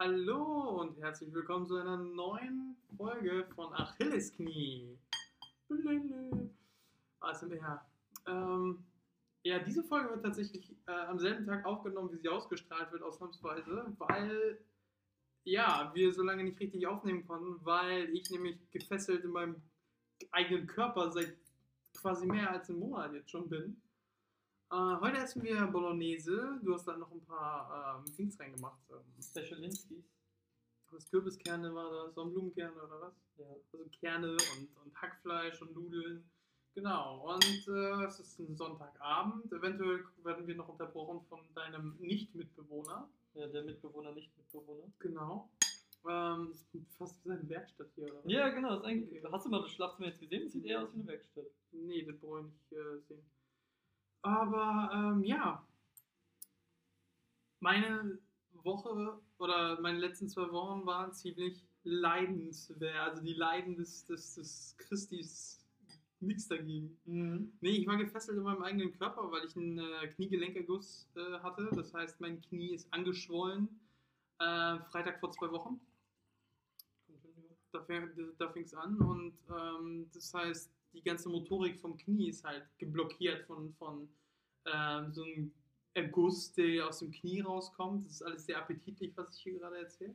Hallo und herzlich willkommen zu einer neuen Folge von Achillesknie. Blele. ASMR. Ähm, ja, diese Folge wird tatsächlich äh, am selben Tag aufgenommen, wie sie ausgestrahlt wird, ausnahmsweise, weil ja, wir so lange nicht richtig aufnehmen konnten, weil ich nämlich gefesselt in meinem eigenen Körper seit quasi mehr als einem Monat jetzt schon bin. Äh, heute essen wir Bolognese. Du hast da noch ein paar ähm, Dings reingemacht. Ähm, Specialinskis. was Kürbiskerne war da, Sonnenblumenkerne oder was? Ja. Also Kerne und, und Hackfleisch und Nudeln. Genau. Und äh, es ist ein Sonntagabend. Eventuell werden wir noch unterbrochen von deinem Nicht-Mitbewohner. ja, der Mitbewohner, nicht Mitbewohner. Genau. Ähm, das ist fast wie seine Werkstatt hier, oder? Ja, genau. Das ist eigentlich, Okay. Hast du mal das Schlafzimmer jetzt gesehen? Das sieht eher aus wie eine Werkstatt. Nee, das brauche ich nicht äh, sehen. Aber ähm, ja, meine Woche oder meine letzten zwei Wochen waren ziemlich leidenswert. Also die Leiden des, des, des Christis, nichts dagegen. Nee, ich war gefesselt in meinem eigenen Körper, weil ich einen äh, Kniegelenkerguss äh, hatte. Das heißt, mein Knie ist angeschwollen. Äh, Freitag vor zwei Wochen. Da, da fing es an und ähm, das heißt, die ganze Motorik vom Knie ist halt geblockiert von, von ähm, so einem Erguss, der aus dem Knie rauskommt. Das ist alles sehr appetitlich, was ich hier gerade erzähle.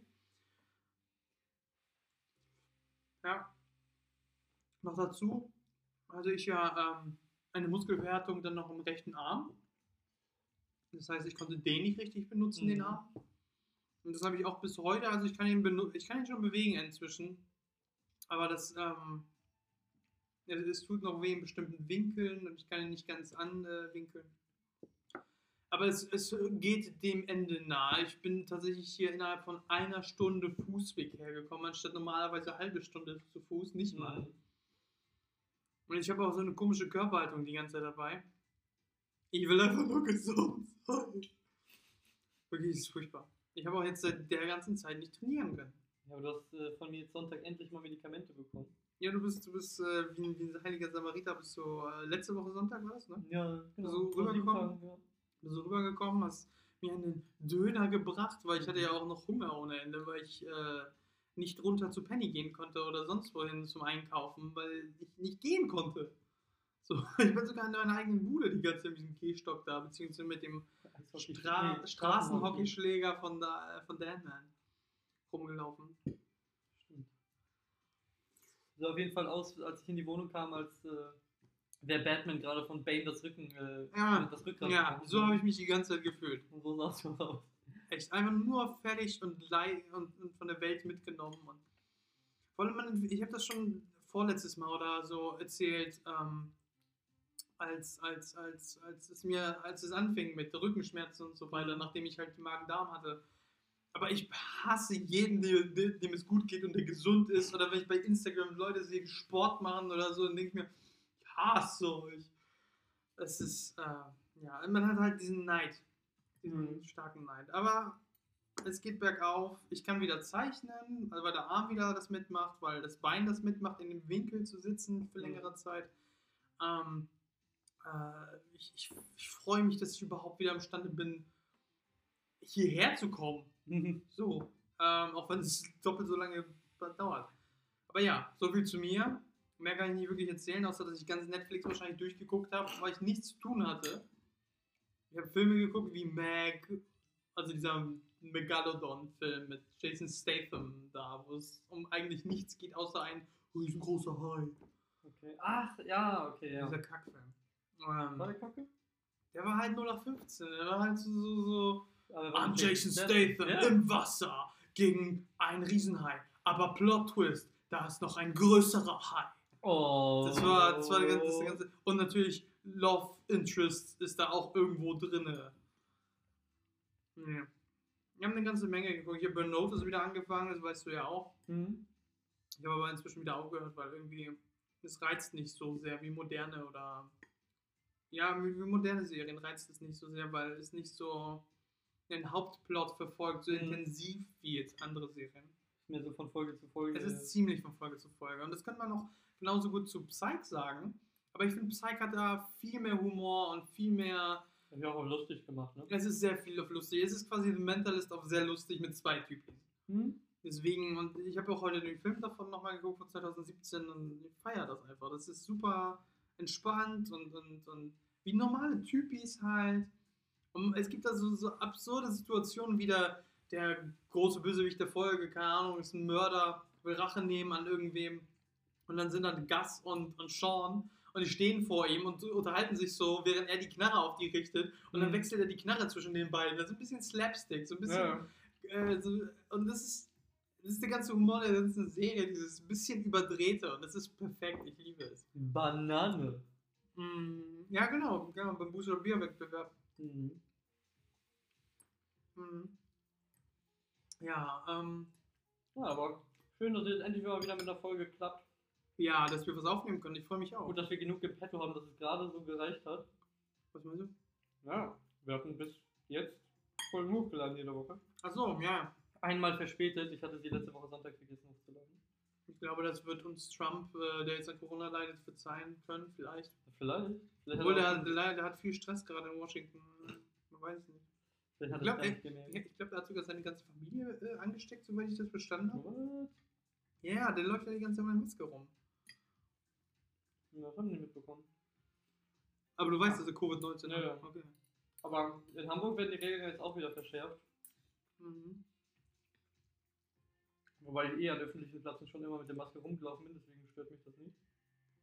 Ja. Noch dazu hatte ich ja ähm, eine Muskelverhärtung dann noch im rechten Arm. Das heißt, ich konnte den nicht richtig benutzen, den Mhm. Arm. Und das habe ich auch bis heute. Also ich kann ihn, ich kann ihn schon bewegen inzwischen. Aber das, ähm, es tut noch weh in bestimmten Winkeln und ich kann ihn nicht ganz anwinkeln. Aber es, es geht dem Ende nahe. Ich bin tatsächlich hier innerhalb von einer Stunde Fußweg hergekommen, anstatt normalerweise eine halbe Stunde zu Fuß, nicht mal. Mhm. Und ich habe auch so eine komische Körperhaltung die ganze Zeit dabei. Ich will einfach nur gesund sein. Wirklich, ist furchtbar. Ich habe auch jetzt seit der ganzen Zeit nicht trainieren können. Ja, aber du hast äh, von mir jetzt Sonntag endlich mal Medikamente bekommen. Ja, du bist, du bist äh, wie, ein- wie ein heiliger Samariter, bist du äh, letzte Woche Sonntag war das, ne? Ja, genau. So rübergekommen. Ja. Du rübergekommen, hast mir einen Döner gebracht, weil ich hatte ja auch noch Hunger ohne Ende, weil ich äh, nicht runter zu Penny gehen konnte oder sonst wohin zum Einkaufen, weil ich nicht gehen konnte. So, ich bin sogar in meiner eigenen Bude die ganze Zeit mit diesem Gehstock da, beziehungsweise mit dem Stra nee, Straßenhockeyschläger von, da, von Danman rumgelaufen. Stimmt. Sah auf jeden Fall aus, als ich in die Wohnung kam, als äh, wäre Batman gerade von Bane das Rücken, äh, Ja, das Rückgrat Ja, so habe ich mich die ganze Zeit gefühlt. Und so sah es schon aus. Echt, einfach nur fertig und, und, und von der Welt mitgenommen. Und vor allem, ich habe das schon vorletztes Mal oder so erzählt, ähm, als, als, als, als es mir, als es anfing mit Rückenschmerzen und so weiter, nachdem ich halt die Magen-Darm hatte. Aber ich hasse jeden, dem, dem es gut geht und der gesund ist. Oder wenn ich bei Instagram Leute sehe, Sport machen oder so, dann denke ich mir, hasse euch. Es ist, äh, ja, man hat halt diesen Neid. Diesen Mhm. starken Neid. Aber es geht bergauf. Ich kann wieder zeichnen, also weil der Arm wieder das mitmacht, weil das Bein das mitmacht, in dem Winkel zu sitzen für Mhm. längere Zeit. Ähm, äh, ich ich, ich freue mich, dass ich überhaupt wieder imstande bin, hierher zu kommen. So, ähm, auch wenn es doppelt so lange dauert. Aber ja, so viel zu mir. Mehr kann ich nicht wirklich erzählen, außer dass ich ganz Netflix wahrscheinlich durchgeguckt habe, weil ich nichts zu tun hatte. Ich habe Filme geguckt wie Meg, also dieser Megalodon-Film mit Jason Statham da, wo es um eigentlich nichts geht, außer ein riesengroßer Hai. Okay. Ach, ja, okay, ja. Dieser Kackfilm. War Ähm, der Kacke? der war halt 0 auf 15. Der war halt so, so, so war I'm nicht Jason Statham Ja. im Wasser gegen einen Riesenhai. Aber Plot Twist, da ist noch ein größerer Hai. Oh. Das war, das war die ganze, das ganze. Und natürlich Love Interest ist da auch irgendwo drinne. Ja. Wir haben eine ganze Menge geguckt. Ich habe Burn Notice wieder angefangen, das weißt du ja auch. Mhm. Ich habe aber inzwischen wieder aufgehört, weil irgendwie es reizt nicht so sehr wie moderne oder ja, wie, moderne Serien reizt es nicht so sehr, weil es nicht so den Hauptplot verfolgt, so Mhm. intensiv wie jetzt andere Serien. Ist mir so von Folge zu Folge. Es ist ziemlich von Folge zu Folge. Und das könnte man auch genauso gut zu Psych sagen. Aber ich finde, Psych hat da viel mehr Humor und viel mehr. Hab ich auch lustig gemacht, ne? Es ist sehr viel auf lustig. Es ist quasi The Mentalist auf sehr lustig mit zwei Typen. Hm? Deswegen, und ich habe auch heute den Film davon nochmal geguckt von 2017 und ich feiere das einfach. Das ist super entspannt und, und, und wie normale Typis halt. Und es gibt da so, so absurde Situationen wie der, der große Bösewicht der Folge, keine Ahnung, ist ein Mörder, will Rache nehmen an irgendwem. Und dann sind dann Gus und, und Sean und die stehen vor ihm und unterhalten sich so, während er die Knarre auf die richtet. Und dann Mhm. wechselt er die Knarre zwischen den beiden. Das ist ein bisschen Slapstick, so ein bisschen. Ja. Äh, so, und das ist, das ist der ganze Humor der ganzen Serie, dieses bisschen überdrehte. Und das ist perfekt. Ich liebe es. Banane. Mm, ja, genau. genau beim oder Bierwettbewerb. Mhm. Mhm. Ja, ähm, Ja, aber schön, dass es endlich mal wieder mit einer Folge klappt. Ja, dass wir was aufnehmen können. Ich freue mich auch. Gut, dass wir genug im Petto haben, dass es gerade so gereicht hat. Was meinst du? Ja, wir hatten bis jetzt Folgen hochgeladen jede Woche. Achso, ja. Einmal verspätet. Ich hatte sie letzte Woche Sonntag vergessen hochzuladen. Ich glaube, das wird uns Trump, äh, der jetzt an Corona leidet, verzeihen können, vielleicht. Vielleicht. Vielleicht Obwohl, er der, der, der hat viel Stress gerade in Washington. Man weiß es nicht. vielleicht hat Ich er glaube, glaub, er hat sogar seine ganze Familie äh, angesteckt, soweit ich das verstanden habe. Ja, der läuft ja die ganze Zeit mit Maske rum. Das haben die mitbekommen. Aber du weißt, dass er Covid-19 Ja, ja. Okay. Aber in Hamburg werden die Regeln jetzt auch wieder verschärft. Mhm. Wobei ich eh an öffentlichen Plätzen schon immer mit der Maske rumgelaufen bin, deswegen stört mich das nicht.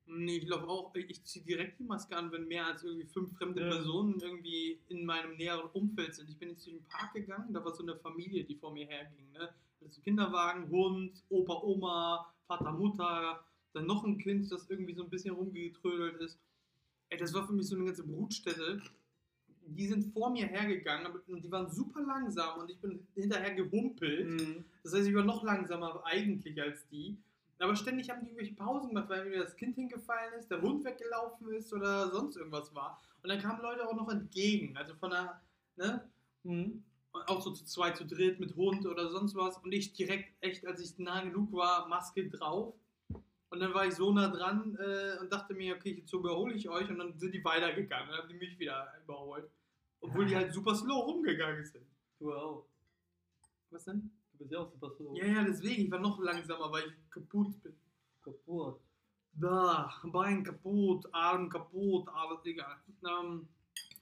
Nee, ich laufe auch, ich ziehe direkt die Maske an, wenn mehr als irgendwie fünf fremde Ja. Personen irgendwie in meinem näheren Umfeld sind. Ich bin jetzt durch den Park gegangen, da war so eine Familie, die vor mir herging. Ne? Also Kinderwagen, Hund, Opa, Oma, Vater, Mutter, dann noch ein Kind, das irgendwie so ein bisschen rumgetrödelt ist. Ey, das war für mich so eine ganze Brutstätte. Die sind vor mir hergegangen und die waren super langsam und ich bin hinterher gehumpelt. Mhm. Das heißt, ich war noch langsamer eigentlich als die. Aber ständig haben die irgendwelche Pausen gemacht, weil mir das Kind hingefallen ist, der Hund weggelaufen ist oder sonst irgendwas war. Und dann kamen Leute auch noch entgegen. Also von der, ne? Mhm. Und auch so zu zweit, zu dritt mit Hund oder sonst was. Und ich direkt, echt, als ich nah genug war, Maske drauf. Und dann war ich so nah dran äh, und dachte mir, okay, jetzt überhole ich euch. Und dann sind die weitergegangen. Dann haben die mich wieder überholt. Obwohl die halt super slow rumgegangen sind. Du auch. Was denn? Du bist ja auch super slow. Ja, ja, deswegen. Ich war noch langsamer, weil ich kaputt bin. Kaputt. Da, Bein kaputt, Arm kaputt, alles egal. Ähm,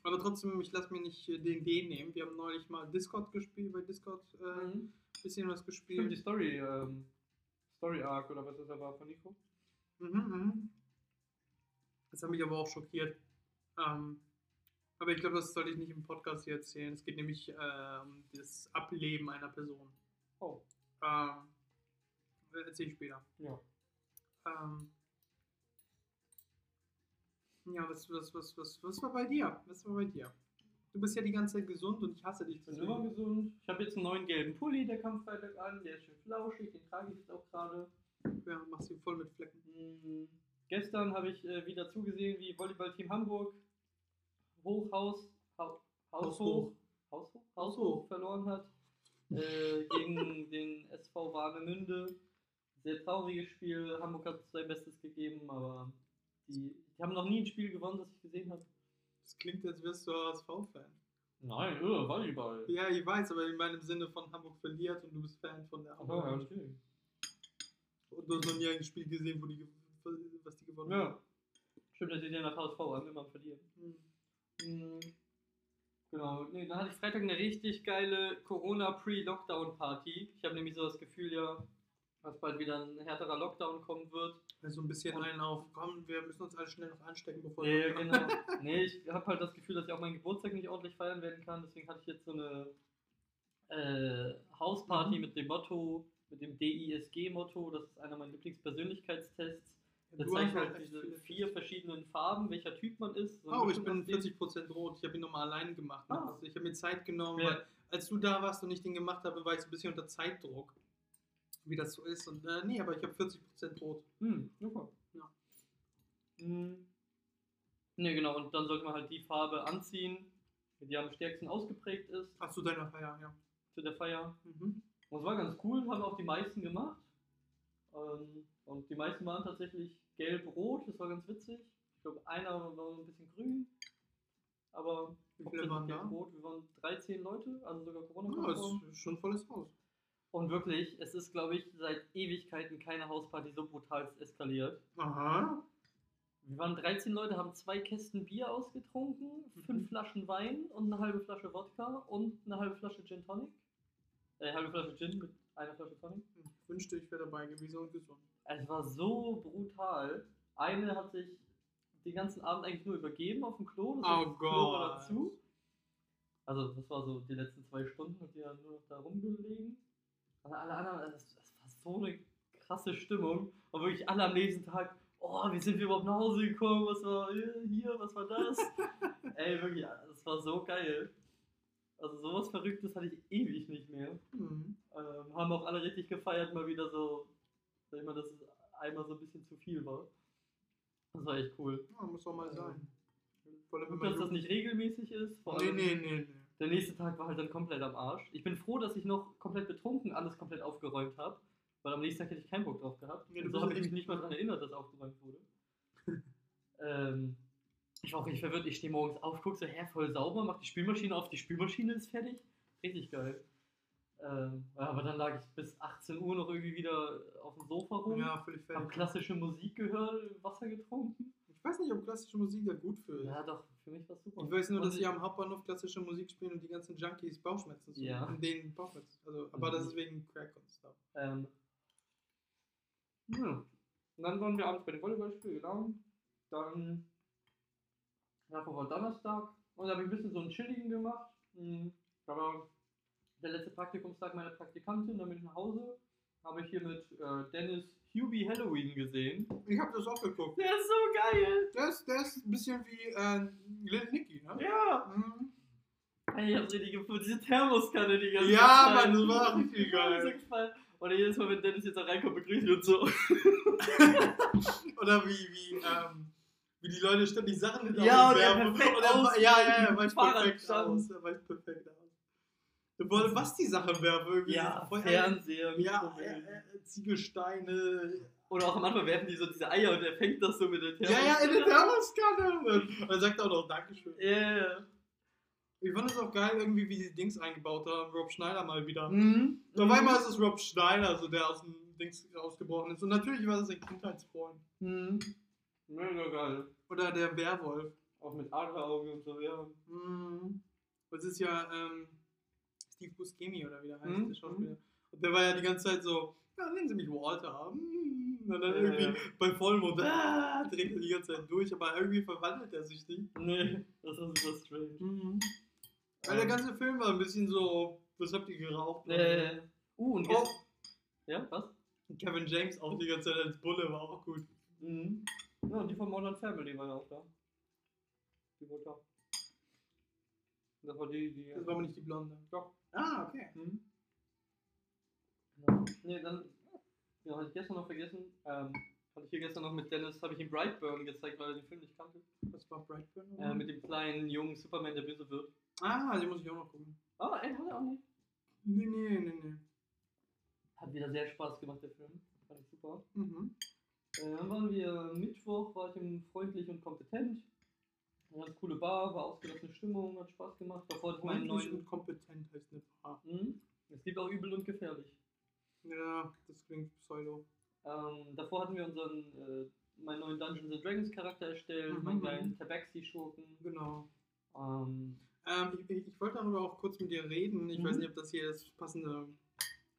aber trotzdem, ich lasse mir nicht äh, den D nehmen. Wir haben neulich mal Discord gespielt, bei Discord äh, ein Mhm. bisschen was Stimmt, die gespielt. Story, ähm, Story Arc oder was das da war von Nico. Mhm, mhm. Das hat mich aber auch schockiert. Ähm, aber ich glaube, das soll ich nicht im Podcast hier erzählen. Es geht nämlich äh, um das Ableben einer Person. Oh. Ähm, erzähle ich später. Ja. Ähm, ja, was, was, was, was, was war bei dir? Was war bei dir? Du bist ja die ganze Zeit gesund und ich hasse dich Ich bin immer gesund. Ich habe jetzt einen neuen gelben Pulli, der kam Freitag an. Der ist schön flauschig, den trage ich jetzt auch gerade. Ja, machst ihn voll mit Flecken. Mhm. Gestern habe ich äh, wieder zugesehen, wie Volleyballteam Hamburg Hochhaus, Hau- Haus hoch, Haus hoch, Haus hoch verloren hat äh, gegen den SV Warnemünde. Sehr trauriges Spiel. Hamburg hat sein Bestes gegeben, aber die, die haben noch nie ein Spiel gewonnen, das ich gesehen habe. Das klingt, als wärst du HSV-Fan. Nein, öh, Volleyball. Ja, ich weiß, aber in meinem Sinne von Hamburg verliert und du bist Fan von der Ach, ja, Hamburg. okay. Und du hast noch nie ein Spiel gesehen, wo die, was die gewonnen Ja. Stimmt, dass sie den nach HSV an, wenn man verliert. haben. Mhm. Genau, nee, dann hatte ich Freitag eine richtig geile Corona-Pre-Lockdown-Party. Ich habe nämlich so das Gefühl, ja, dass bald wieder ein härterer Lockdown kommen wird. Also ein bisschen Und- einen auf, komm, wir müssen uns alle schnell noch anstecken, bevor Nee, wir- genau. Nee, ich habe halt das Gefühl, dass ich auch meinen Geburtstag nicht ordentlich feiern werden kann. Deswegen hatte ich jetzt so eine äh, Hausparty Mhm. mit dem Motto, mit dem DISG-Motto. Das ist einer meiner Lieblingspersönlichkeitstests. Du zeigt halt echt diese vier verschiedenen Farben, welcher Typ man ist. So Oh, ich bin aus denen. 40% rot. Ich habe ihn nochmal alleine gemacht. Ne? Ah. Also ich habe mir Zeit genommen, Ja. weil als du da warst und ich den gemacht habe, war ich so ein bisschen unter Zeitdruck. Wie das so ist. Und äh, nee, aber ich habe 40% rot. Hm, super. Ja. Hm. Ne, genau, und dann sollte man halt die Farbe anziehen, die am stärksten ausgeprägt ist Ach, zu deiner Feier, ja. zu der Feier. Mhm. Und es war ganz cool, haben auch die meisten gemacht. Ähm, und die meisten waren tatsächlich gelb-rot, das war ganz witzig. Ich glaube, einer war noch ein bisschen grün. Aber Wie viele waren da? gelb-rot. Wir waren 13 Leute, also sogar Ja, Corona-konform. ist schon volles Haus. Und wirklich, es ist, glaube ich, seit Ewigkeiten keine Hausparty so brutal eskaliert. Aha. Wir waren 13 Leute, haben zwei Kästen Bier ausgetrunken, fünf Mhm. Flaschen Wein und eine halbe Flasche Wodka und eine halbe Flasche Gin Tonic. Äh, halbe Flasche Gin mit einer Flasche Tonic. Ich wünschte, ich wäre dabei gewesen und gesund. Es war so brutal. Eine hat sich den ganzen Abend eigentlich nur übergeben auf dem Klo. Das Oh das Klo war Gott. dazu. Also das war so die letzten zwei Stunden und die haben nur noch da rumgelegen. Und alle anderen, das, das war so eine krasse Stimmung. Und wirklich alle am nächsten Tag, oh, wie sind wir überhaupt nach Hause gekommen? Was war äh, hier? Was war das? Ey, wirklich, das war so geil. Also sowas Verrücktes hatte ich ewig nicht mehr. Mhm. Ähm, haben auch alle richtig gefeiert, mal wieder so, sag ich mal, dass es einmal so ein bisschen zu viel war. Das war echt cool. Ja, muss doch mal sein. Vor allem, wenn Gut, dass das nicht regelmäßig ist. Vor Nee, allem nee, nee, nee. Der nächste Tag war halt dann komplett am Arsch. Ich bin froh, dass ich noch komplett betrunken alles komplett aufgeräumt habe, weil am nächsten Tag hätte ich keinen Bock drauf gehabt. Ja, Und so habe ich mich nicht mal daran erinnert, dass aufgeräumt wurde. ähm, ich war auch richtig verwirrt. Ich stehe morgens auf, gucke so, hä, voll sauber, mach die Spülmaschine auf, die Spülmaschine ist fertig. Richtig geil. Ähm, aber dann lag ich bis 18 Uhr noch irgendwie wieder auf dem Sofa rum. Ja, völlig Hab klassische Musik gehört, Wasser getrunken. Ich weiß nicht, ob klassische Musik da gut für ist. Ja, doch, für mich war es super. Ich weiß nur, dass sie am Hauptbahnhof klassische Musik spielen und die ganzen Junkies Bauchschmerzen zu Ja. Und denen Bauchschmerzen. Also, aber Mhm. das ist wegen Crack und Stuff. Ähm, ja. Und dann waren wir abends bei dem Volleyballspiel, genau. Dann, davor war Donnerstag. Und da habe ich ein bisschen so einen chilligen gemacht. Mhm. War der letzte Praktikumstag meiner Praktikantin, dann bin ich nach Hause. Habe ich hier mit äh, Dennis Hubie Halloween gesehen. Ich habe das auch geguckt. Der ist so geil! Der ist, der ist ein bisschen wie äh, Lil Nicky, ne? Ja! Mhm. Ey, ich hab's richtig gefunden, diese Thermoskanne die ganze Ja. Mann, das war richtig Ja, geil. Und jedes Mal, wenn Dennis jetzt da reinkommt, begrüßt ihn und so. Oder wie, wie, ähm, wie die Leute ständig Sachen hinter Ja, er werfen. er- aus- Ja, ja, ja, weicht Fahrrad perfekt aus. Er weicht perfekt aus. Der wollte was die Sachen werfen irgendwie. Ja, Voll- Fernseher, Ja, äh, äh, Ziegelsteine. Oder auch am Anfang werfen die so diese Eier und er fängt das so mit der Ja, ja, in der Thermoskanne. Und er sagt auch noch Dankeschön. Ja, ja. Ich fand es auch geil, irgendwie, wie die Dings eingebaut haben. Rob Schneider mal wieder. Mhm. Auf einmal ist es Rob Schneider, so der aus dem Dings rausgebrochen ist. Und natürlich war das ein Kindheitsfreund. Mhm. Mega geil. Oder der Werwolf. Auch mit Adleraugen und so, ja. Mhm. Das ist ja ähm, Steve Buscemi oder wie der heißt, Mhm. der Schauspieler. Und der war ja die ganze Zeit so, ja, nennen Sie mich Walter. Mhm. Und dann Ja, irgendwie ja. bei Vollmond ah, dreht er die ganze Zeit durch, aber irgendwie verwandelt er sich nicht. Nee, das war super strange. Mhm. Weil der ganze Film war ein bisschen so, was habt ihr geraucht? Äh, uh, und Oh. Ja, was? Kevin James auch die ganze Zeit als Bulle war auch gut. Mhm. Ja, und die von Modern Family war ja auch da. Die Mutter. Das war die, die. Das war aber nicht die Blonde. Doch. Ah, okay. Mhm. Genau. Nee, dann. Ja, hatte ich gestern noch vergessen. Ähm, hatte ich hier gestern noch mit Dennis, habe ich ihm Brightburn gezeigt, weil er den Film nicht kannte. Das war Brightburn? Äh, mit dem kleinen jungen Superman, der böse wird. ah, die muss ich auch noch gucken. Ah, ey, hat er auch nicht. Nee, nee, nee, nee. Hat wieder sehr Spaß gemacht, der Film. Fand ich super. Mhm. Äh, dann waren wir Mittwoch, war ich im Freundlich und Kompetent. Eine ganz coole Bar, war ausgelassene Stimmung, hat Spaß gemacht. Davor hatte ich meinen neuen. und kompetent heißt eine Paar. Mhm. Es gibt auch übel und gefährlich. Ja, das klingt pseudo. Ähm, davor hatten wir unseren, äh, meinen neuen Dungeons and Dragons Charakter erstellt, Mhm, meinen kleinen Tabaxi-Schurken. Genau. Ähm, Ähm, ich, ich, ich wollte darüber auch kurz mit dir reden. Ich Mhm. weiß nicht, ob das hier das passende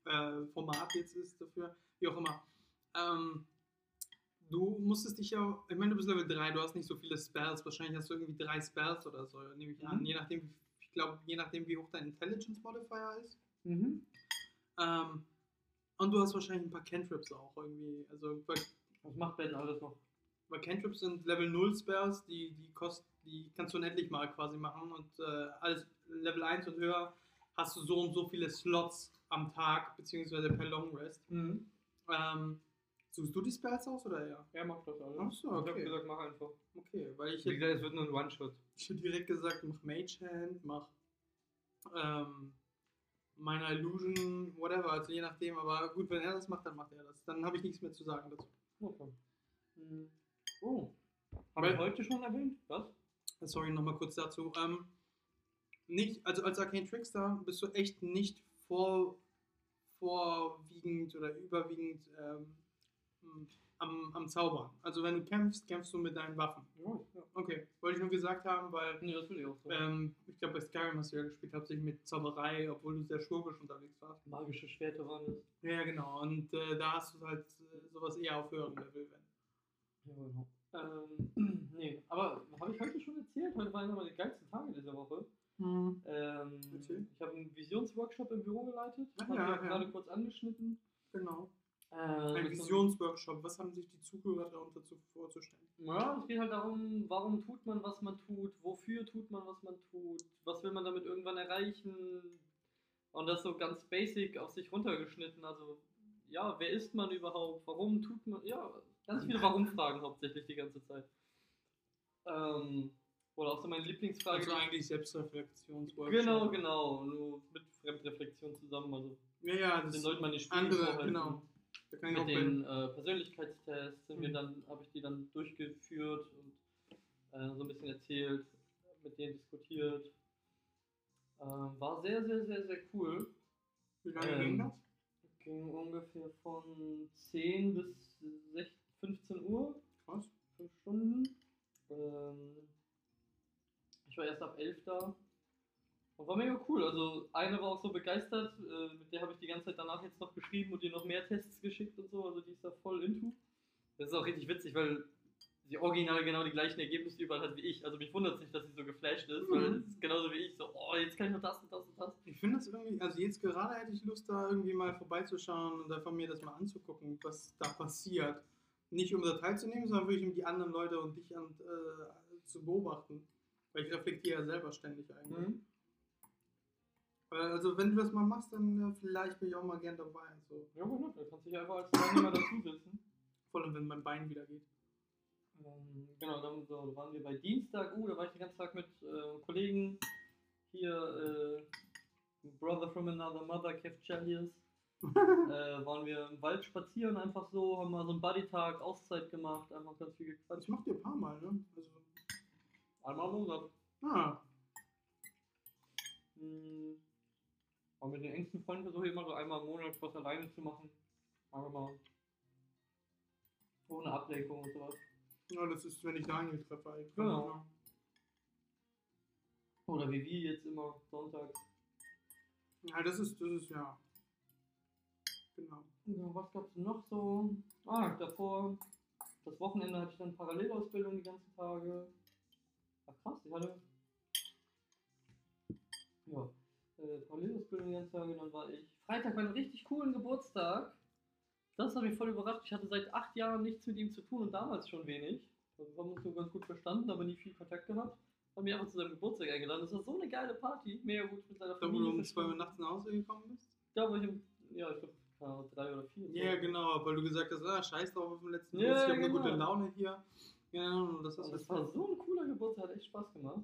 äh, Format jetzt ist dafür. Wie auch immer. Ähm, du musstest dich ja, ich meine, du bist Level 3, du hast nicht so viele Spells. Wahrscheinlich hast du irgendwie drei Spells oder so, nehme ich an. Mhm. Je nachdem, ich glaube, je nachdem, wie hoch dein Intelligence Modifier ist. mhm. Ähm, und du hast wahrscheinlich ein paar Cantrips auch irgendwie. Also, Was macht Ben alles noch? weil Cantrips sind Level 0 Spells, die, die, kost, die kannst du unendlich mal quasi machen. Und äh, alles Level 1 und höher hast du so und so viele Slots am Tag, beziehungsweise per Long Rest. Mhm. Ähm, suchst du die Spells aus oder ja? Er macht das alles. Ach so, Ich okay. hab gesagt, mach einfach. Okay, weil ich Wie gesagt, es wird nur ein One-Shot. ich hätte direkt gesagt, mach Mage Hand, mach ähm, meine Illusion, whatever, also je nachdem. Aber gut, wenn er das macht, dann macht er das. Dann habe ich nichts mehr zu sagen dazu. Okay. Mhm. Oh. Haben wir heute schon erwähnt? Was? Sorry, nochmal kurz dazu. Ähm, nicht, also als Arcane Trickster bist du echt nicht vor, vorwiegend oder überwiegend ähm, am, am Zaubern. Also wenn du kämpfst, kämpfst du mit deinen Waffen. Ja, ja. Okay, wollte ich nur gesagt haben, weil Nee, das will ich auch so. ähm, ich glaube bei Skyrim hast du ja gespielt, hauptsächlich mit Zauberei, obwohl du sehr schurkisch unterwegs warst. Magische Schwerter waren das. Ja, ja, genau. Und äh, da hast du halt äh, sowas eher auf höherem Level, wenn. Ja, genau. Ähm, nee, aber habe ich heute schon erzählt? Heute waren immer die geilsten Tage dieser Woche. Ähm, Erzähl. ich habe einen Visionsworkshop im Büro geleitet. Ah, Hab ja, ich ja. gerade kurz angeschnitten. Genau. Äh, Ein Visionsworkshop. Was haben sich die Zuhörer darunter zu, vorzustellen? Ja, es geht halt darum, warum tut man, was man tut, wofür tut man, was man tut, was will man damit irgendwann erreichen. Und das so ganz basic auf sich runtergeschnitten. Also, ja, wer ist man überhaupt? Warum tut man. Ja, ganz viele Warum-Fragen hauptsächlich die ganze Zeit. Ähm, oder auch so meine Lieblingsfrage. Also eigentlich Selbstreflexionsworkshop. genau, genau. Nur mit Fremdreflexion zusammen. Also, Ja, ja, das den Leuten mal die Spiele andere, vorhalten. genau. Mit den äh, Persönlichkeitstests sind wir Mhm. dann, habe ich die dann durchgeführt und äh, so ein bisschen erzählt, mit denen diskutiert. Ähm, war sehr, sehr, sehr, sehr cool. wie lange ähm, ging das? Ging ungefähr von 10 bis 16, 15 Uhr, Krass. 5 Stunden. Ähm, ich war erst ab 11 da. Und war mega cool. Also eine war auch so begeistert, äh, mit der habe ich die ganze Zeit danach jetzt noch geschrieben und ihr noch mehr Tests geschickt und so. Also die ist da voll into. Das ist auch richtig witzig, weil sie original genau die gleichen Ergebnisse überall hat wie ich. Also mich wundert es nicht, dass sie so geflasht ist, weil Mhm. es ist genauso wie ich. So, oh, jetzt kann ich noch das und das und das. Ich finde das irgendwie, also jetzt gerade hätte ich Lust, da irgendwie mal vorbeizuschauen und einfach mir das mal anzugucken, was da passiert. Nicht um da teilzunehmen, sondern wirklich um die anderen Leute und dich an, äh, zu beobachten. Weil ich reflektiere ja selber ständig eigentlich. Mhm. Also wenn du das mal machst, dann äh, vielleicht bin ich auch mal gern dabei. So. Ja, gut, da kannst du dich einfach als Teilnehmer dazusetzen. Vor allem, wenn mein Bein wieder geht. Ähm, genau, dann so, waren wir bei Dienstag. Uh, da war ich den ganzen Tag mit äh, Kollegen. Hier, äh, Brother from Another Mother, Kev Chalias. äh, waren wir im Wald spazieren, einfach so, haben mal so einen Buddy-Tag, Auszeit gemacht, einfach ganz viel Das gequatscht. macht ihr ein paar Mal, ne? Also, Einmal im Monat. ah, Hm, aber mit den engsten Freunden versuche ich immer so einmal im Monat was alleine zu machen. Einfach mal ohne Ablenkung und sowas. ja, das ist, wenn ich Daniel treffe. eigentlich. Genau. Oder wie wir jetzt immer Sonntag. Ja, das ist, das ist, ja. Genau. Ja, was gab's denn noch so? Ah, davor, das Wochenende hatte ich dann Parallelausbildung die ganzen Tage. Ach krass, ich hatte. Ja, äh, Parallelausbildung Tage, dann war ich. Freitag war ein richtig coolen Geburtstag. Das hat mich voll überrascht. Ich hatte seit acht Jahren nichts mit ihm zu tun und damals schon wenig. Also, wir haben uns so ganz gut verstanden, aber nie viel Kontakt gehabt. Haben mich einfach zu seinem Geburtstag eingeladen. Das war so eine geile Party. Mega gut mit seiner Da, wo du Familie. um zwei Uhr nachts nach Hause gekommen bist? Da, wo ich im. Ja, ich glaube, drei oder vier. Ja, genau, weil du gesagt hast, ah, scheiß drauf auf den letzten Ja, Bus, ich habe eine genau. gute Laune hier. Ja, das Also das war so ein cooler Geburtstag, hat echt Spaß gemacht.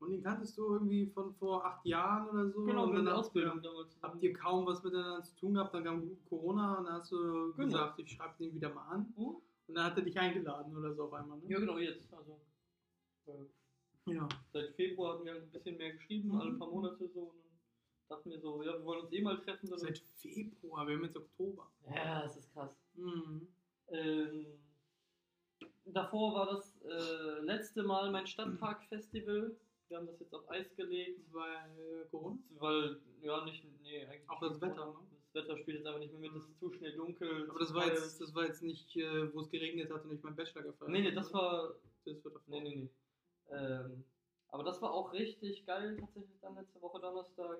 Und den kanntest du irgendwie von vor acht Jahren oder so. Genau, mit dann der Ausbildung ihr, damals. habt ihr kaum was miteinander zu tun gehabt, dann kam Corona und dann hast du Genau. gesagt, ich schreibe den wieder mal an. Hm? Und dann hat er dich eingeladen oder so auf einmal. Ne? Ja, genau, jetzt. Also, äh, ja. seit Februar hatten wir ein bisschen mehr geschrieben, Mhm. alle paar Monate so. Und dann dachten wir so, ja, wir wollen uns eh mal treffen. Dann Seit Februar, wir haben jetzt Oktober. ja, das ist krass. Mhm. Ähm, davor war das äh, letzte Mal mein Stadtpark-Festival. Wir haben das jetzt auf Eis gelegt. Äh, Corona. Weil, ja, nicht, nee, eigentlich. Auch das Wetter, ne? Das Wetter spielt jetzt einfach nicht mehr mit, es ist zu schnell dunkel. Aber das war kalt. jetzt, das war jetzt nicht, äh, wo es geregnet hat und ich meinen Bachelor gefeiert Nee, nee, das ne? war Das wird davor. Nee, nee, nee. Ähm, aber das war auch richtig geil, tatsächlich dann letzte Woche Donnerstag.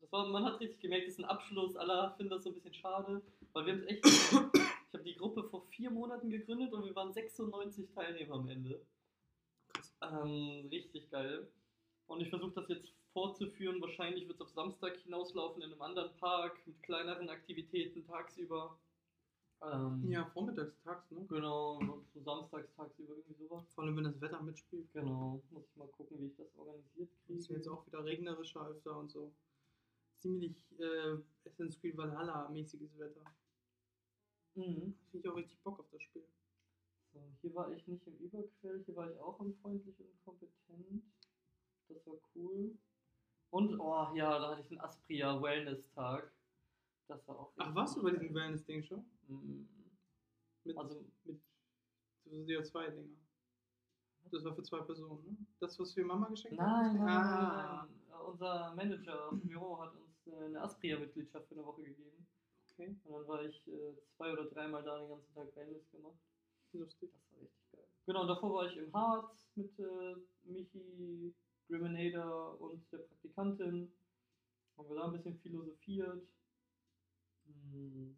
Das war, man hat richtig gemerkt, das ist ein Abschluss. Alle finden das so ein bisschen schade, weil wir haben es echt. ich habe die Gruppe vor vier Monaten gegründet und wir waren 96 Teilnehmer am Ende. Ähm, richtig geil. Und ich versuche das jetzt fortzuführen. Wahrscheinlich wird es auf Samstag hinauslaufen in einem anderen Park mit kleineren Aktivitäten tagsüber. Ähm, Ja, vormittags, tags, ne? Genau, so samstags tagsüber irgendwie sowas. Vor allem, wenn das Wetter mitspielt. Genau, muss ich mal gucken, wie ich das organisiert kriege. Es wird jetzt auch wieder regnerischer öfter und so. Ziemlich äh, Assassin's Creed Valhalla-mäßiges Wetter. Mhm. Finde ich auch richtig Bock auf das Spiel. So, hier war ich nicht im Überquell, hier war ich auch am freundlich und kompetent. Das war cool. Und, oh ja, da hatte ich einen Aspria Wellness-Tag. Das war auch. Ach, warst du bei diesem Wellness-Ding schon? Mhm. Mit, Also, mit so CO2-Dinger. Das war für zwei Personen, ne? Das, was wir Mama geschenkt nein, haben? nein, Ah, nein, nein. Unser Manager aus dem Büro hat uns äh, eine Aspria-Mitgliedschaft für eine Woche gegeben. okay. Und dann war ich äh, zwei oder dreimal da den ganzen Tag Wellness gemacht. Lustig. Das war richtig geil. Genau, und davor war ich im Harz mit äh, Michi, Griminator und der Praktikantin. Haben wir da ein bisschen philosophiert. Hm.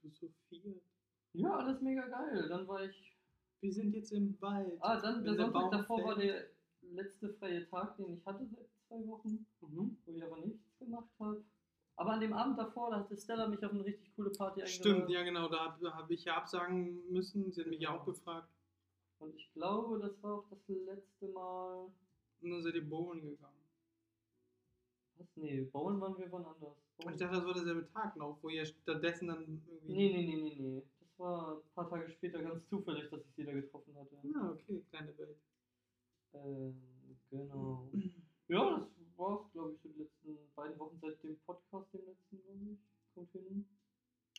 Philosophiert. Ja, alles mega geil. Dann war ich. Wir sind jetzt im Wald. Ah, dann der der Sonntag Baum davor war der letzte freie Tag, den ich hatte seit zwei Wochen, Mhm. wo ich aber nichts gemacht habe. Aber an dem Abend davor, da hatte Stella mich auf eine richtig coole Party eingeladen. Stimmt, ja genau, da habe hab ich ja absagen müssen. Sie hat mich ja auch gefragt. Und ich glaube, das war auch das letzte Mal. Und dann seid ihr bowlen gegangen. Was? Nee, Bowlen waren wir wann anders. Und ich dachte, das war derselbe Tag noch, wo ihr stattdessen dann irgendwie. Nee, nee, nee, nee, nee. Das war ein paar Tage später ganz zufällig, dass ich sie da getroffen hatte. Ah, okay, kleine Welt. Ähm, genau. Ja, das war's, glaube ich, so die letzten beiden Wochen seit dem Podcast, dem letzten, glaube ich. Kommt hin.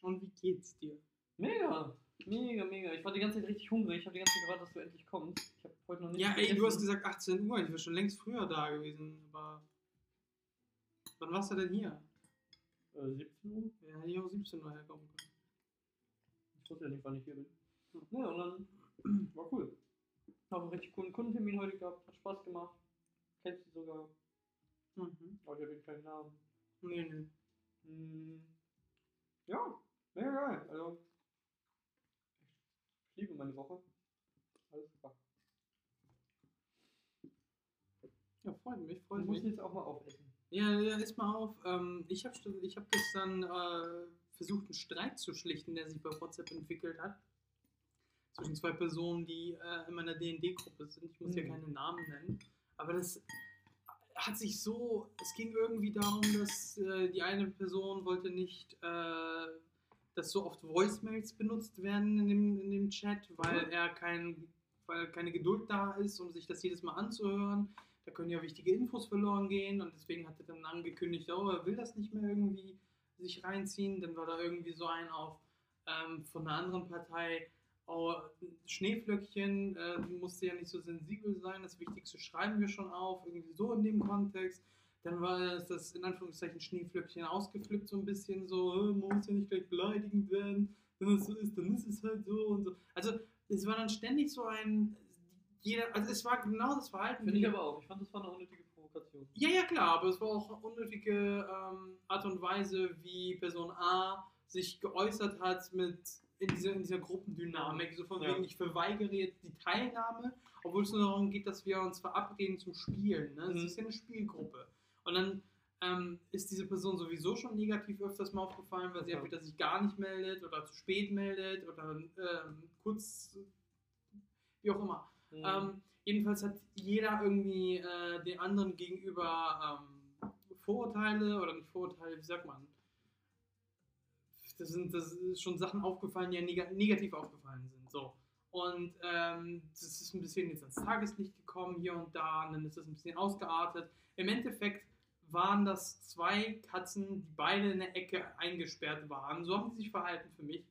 Und wie geht's dir? Mega! Mega, mega. Ich war die ganze Zeit richtig hungrig. Ich habe die ganze Zeit gewartet, dass du endlich kommst. Ich habe heute noch nicht Ja, ey, gegessen. du hast gesagt 18 Uhr. Ich wäre schon längst früher da gewesen. Aber. Wann warst du denn hier? Äh, 17 Uhr? Ja, hätte ich auch 17 Uhr herkommen können. Ich wusste ja nicht, wann ich hier bin. Ja, und dann war cool. Habe einen richtig coolen Kundentermin heute gehabt. Hat Spaß gemacht. Kennst du sogar. Mhm. Aber ich habe den keinen Namen. Nee, nee. Hm. Ja, mega geil. Also, ich liebe meine Woche. Alles super. Ja, freut mich, Ich freut muss mich. jetzt auch mal aufessen. Ja, ja, iss mal auf. Ähm, ich habe ich hab gestern äh, versucht, einen Streit zu schlichten, der sich bei WhatsApp entwickelt hat. Zwischen zwei Personen, die äh, in meiner DD-Gruppe sind. Ich muss ja Mhm. keine Namen nennen. Aber das hat sich so. Es ging irgendwie darum, dass äh, die eine Person wollte nicht, äh, dass so oft Voicemails benutzt werden in dem, in dem Chat, weil Mhm. er kein, weil keine Geduld da ist, um sich das jedes Mal anzuhören. Da können ja wichtige Infos verloren gehen und deswegen hat er dann angekündigt, oh, er will das nicht mehr irgendwie sich reinziehen. Dann war da irgendwie so ein auf ähm, von einer anderen Partei, oh, Schneeflöckchen äh, musste ja nicht so sensibel sein, das Wichtigste schreiben wir schon auf, irgendwie so in dem Kontext. Dann war das, das in Anführungszeichen Schneeflöckchen ausgeflippt so ein bisschen so, man muss ja nicht gleich beleidigend werden, wenn es so ist, dann ist es halt so und so. Also es war dann ständig so ein, jeder, also es war genau das Verhalten. Finde ich aber auch. Ich fand, das war eine unnötige Provokation. ja, ja, klar, aber es war auch eine unnötige ähm, Art und Weise, wie Person A sich geäußert hat mit in dieser, in dieser Gruppendynamik. So von Ja. wegen, ich verweigere jetzt die Teilnahme, obwohl es nur darum geht, dass wir uns verabreden zum Spielen. Ne? Es Mhm. ist ja eine Spielgruppe. Und dann ähm, ist diese Person sowieso schon negativ öfters mal aufgefallen, weil sie Ja. entweder sich gar nicht meldet oder zu spät meldet oder ähm, kurz, wie auch immer. Mhm. Ähm, jedenfalls hat jeder irgendwie äh, den anderen gegenüber ähm, Vorurteile oder nicht Vorurteile, wie sagt man? Das sind, das ist schon Sachen aufgefallen, die ja neg negativ aufgefallen sind. So. Und ähm, das ist ein bisschen jetzt ans Tageslicht gekommen hier und da und dann ist das ein bisschen ausgeartet. Im Endeffekt waren das zwei Katzen, die beide in der Ecke eingesperrt waren. So haben sie sich verhalten für mich.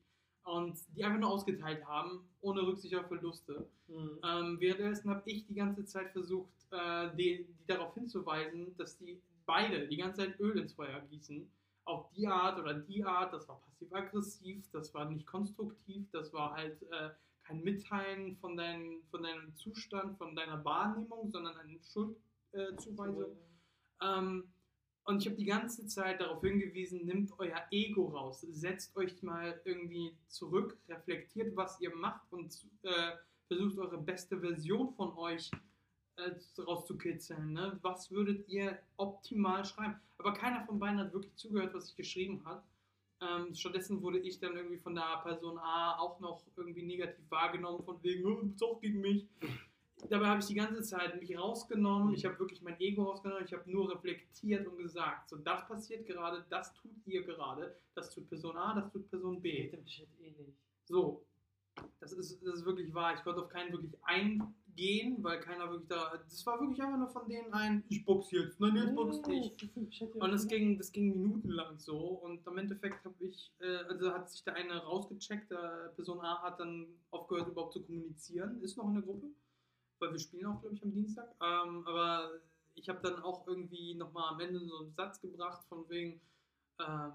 Und die einfach nur ausgeteilt haben, ohne Rücksicht auf Verluste. Mhm. Ähm, währenddessen habe ich die ganze Zeit versucht, äh, die, die darauf hinzuweisen, dass die beide die ganze Zeit Öl ins Feuer gießen. Auf die Art oder die Art, das war passiv-aggressiv, das war nicht konstruktiv, das war halt äh, kein Mitteilen von, dein, von deinem Zustand, von deiner Wahrnehmung, sondern eine Schuldzuweisung. Ähm, und ich habe die ganze Zeit darauf hingewiesen, nimmt euer Ego raus, setzt euch mal irgendwie zurück, reflektiert, was ihr macht und äh, versucht eure beste Version von euch äh, rauszukitzeln. Ne? Was würdet ihr optimal schreiben? Aber keiner von beiden hat wirklich zugehört, was ich geschrieben habe. Ähm, stattdessen wurde ich dann irgendwie von der Person A auch noch irgendwie negativ wahrgenommen, von wegen, oh, du bist auch gegen mich. Dabei habe ich die ganze Zeit mich rausgenommen, ich habe wirklich mein Ego rausgenommen, ich habe nur reflektiert und gesagt, so das passiert gerade, das tut ihr gerade, das tut Person A, das tut Person B. Chat eh nicht. So, das ist, das ist wirklich wahr. Ich konnte auf keinen wirklich gehen, weil keiner wirklich da. Das war wirklich einfach nur von denen ein, ich box jetzt, nein, jetzt box ich. Und das ging, das ging minutenlang so. Und im Endeffekt habe ich, äh, also hat sich der eine rausgecheckt, der Person A hat dann aufgehört, überhaupt zu kommunizieren, ist noch in der Gruppe, weil wir spielen auch, glaube ich, am Dienstag. Ähm, aber ich habe dann auch irgendwie nochmal am Ende so einen Satz gebracht, von wegen, ähm,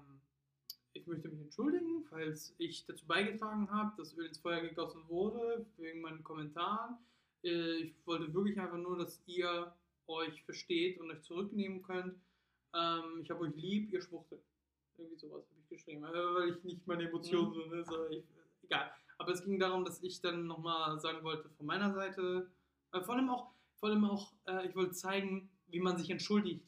ich möchte mich entschuldigen, falls ich dazu beigetragen habe, dass Öl ins Feuer gegossen wurde, wegen meinen Kommentaren. Äh, ich wollte wirklich einfach nur, dass ihr euch versteht und euch zurücknehmen könnt. Ähm, ich habe euch lieb, ihr schwuchtet. Irgendwie sowas habe ich geschrieben, weil ich nicht meine Emotionen mhm. so, ne? so ich, egal. Aber es ging darum, dass ich dann nochmal sagen wollte von meiner Seite, äh, vor allem auch, vor allem auch äh, ich wollte zeigen, wie man sich entschuldigt.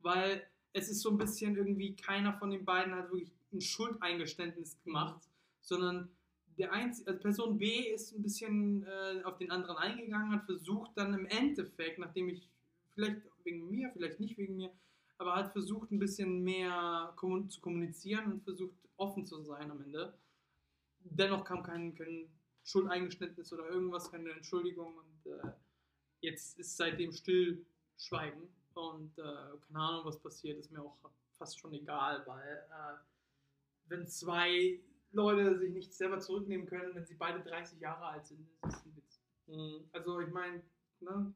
Weil es ist so ein bisschen irgendwie, keiner von den beiden hat wirklich ein Schuldeingeständnis gemacht, sondern der einzige, also Person B ist ein bisschen äh, auf den anderen eingegangen, hat versucht dann im Endeffekt, nachdem ich vielleicht wegen mir, vielleicht nicht wegen mir, aber hat versucht ein bisschen mehr zu kommunizieren und versucht offen zu sein am Ende. Dennoch kam kein, kein Schuldeingeständnis oder irgendwas, keine Entschuldigung und äh, jetzt ist seitdem Stillschweigen und äh, keine Ahnung, was passiert, ist mir auch fast schon egal, weil äh, wenn zwei Leute sich nicht selber zurücknehmen können, wenn sie beide 30 Jahre alt sind, das ist ein Witz. Mhm. Also ich meine, ne,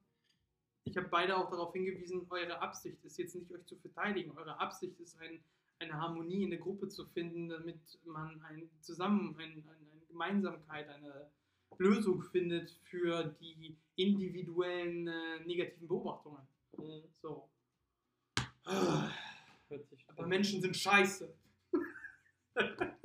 ich habe beide auch darauf hingewiesen, eure Absicht ist jetzt nicht euch zu verteidigen, eure Absicht ist ein, eine Harmonie in der Gruppe zu finden, damit man ein zusammen ein, ein, eine Gemeinsamkeit, eine Lösung findet für die individuellen äh, negativen Beobachtungen. Mhm. So. Aber Menschen sind scheiße.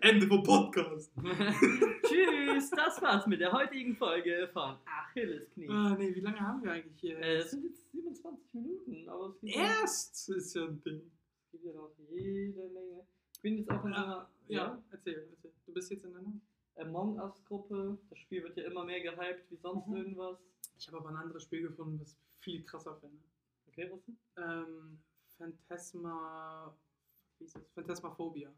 Ende vom Podcast. Tschüss, das war's mit der heutigen Folge von Achillesknie. Ah, nee, wie lange haben wir eigentlich hier? Äh, es sind jetzt 27 Minuten, aber es geht Erst ja, ist ja ein Ding. Es gibt ja noch jede Menge. Ich bin jetzt auch in einer. Ja, ja, erzähl, erzähl. Du bist jetzt in einer Among Us-Gruppe. Das Spiel wird ja immer mehr gehypt wie sonst mhm. irgendwas. Ich habe aber ein anderes Spiel gefunden, was ich viel krasser finde. Okay, was denn? Ähm, Phantasma. Wie ist das? Phantasmaphobia.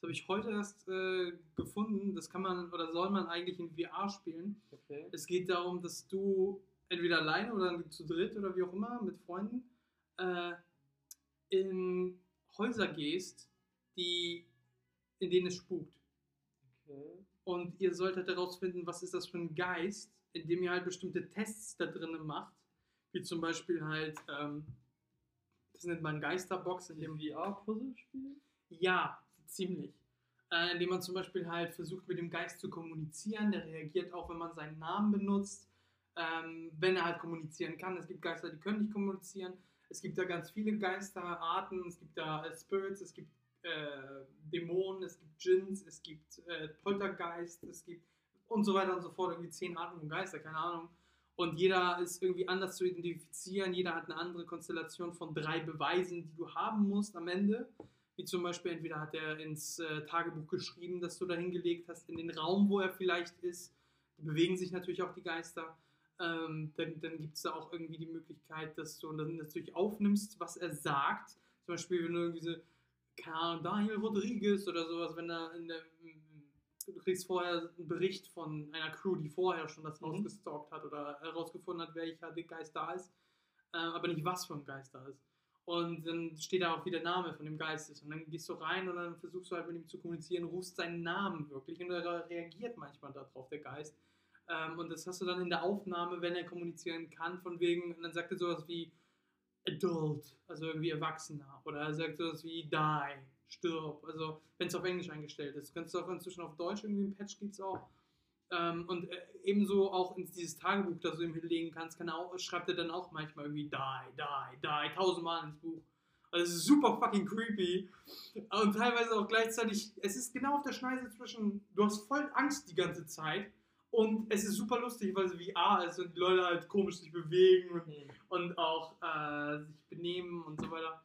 Das habe ich heute erst äh, gefunden. Das kann man oder soll man eigentlich in VR spielen. Okay. Es geht darum, dass du entweder alleine oder zu dritt oder wie auch immer mit Freunden äh, in Häuser gehst, die, in denen es spukt. Okay. Und ihr solltet herausfinden, was ist das für ein Geist, indem ihr halt bestimmte Tests da drinnen macht. Wie zum Beispiel halt, ähm, das nennt man Geisterbox in dem VR-Puzzlespiel? Ja, ziemlich. Äh, indem man zum Beispiel halt versucht, mit dem Geist zu kommunizieren. Der reagiert auch, wenn man seinen Namen benutzt. Ähm, wenn er halt kommunizieren kann. Es gibt Geister, die können nicht kommunizieren. Es gibt da ganz viele Geisterarten. Es gibt da äh, Spirits, es gibt äh, Dämonen, es gibt Djinns, es gibt äh, Poltergeist, es gibt und so weiter und so fort. Irgendwie zehn Arten von Geister, keine Ahnung. Und jeder ist irgendwie anders zu identifizieren. Jeder hat eine andere Konstellation von drei Beweisen, die du haben musst am Ende. Wie zum Beispiel, entweder hat er ins äh, Tagebuch geschrieben, das du da hingelegt hast, in den Raum, wo er vielleicht ist. Die bewegen sich natürlich auch die Geister. Ähm, dann dann gibt es da auch irgendwie die Möglichkeit, dass du dann natürlich aufnimmst, was er sagt. Zum Beispiel, wenn du irgendwie so, keine Ahnung, Daniel Rodriguez oder sowas, wenn er in der, du kriegst vorher einen Bericht von einer Crew, die vorher schon das Haus mhm. gestalkt hat oder herausgefunden hat, welcher Geist da ist, äh, aber nicht was für ein Geist da ist. Und dann steht da auch, wie der Name von dem Geist ist. Und dann gehst du rein und dann versuchst du halt mit ihm zu kommunizieren, rufst seinen Namen wirklich und er reagiert manchmal darauf, der Geist. Ähm, und das hast du dann in der Aufnahme, wenn er kommunizieren kann, von wegen, und dann sagt er sowas wie Adult, also irgendwie Erwachsener. Oder er sagt sowas wie Die, stirb. Also, wenn es auf Englisch eingestellt ist. Du kannst es auch inzwischen auf Deutsch irgendwie, ein Patch gibt es auch. Ähm, und äh, ebenso auch in dieses Tagebuch, das du ihm hinlegen kannst, kann er auch, schreibt er dann auch manchmal irgendwie die, die, die, tausendmal ins Buch. Also es ist super fucking creepy. Und teilweise auch gleichzeitig, es ist genau auf der Schneise zwischen, du hast voll Angst die ganze Zeit und es ist super lustig, weil es VR ist und die Leute halt komisch sich bewegen und, mhm. und auch äh, sich benehmen und so weiter.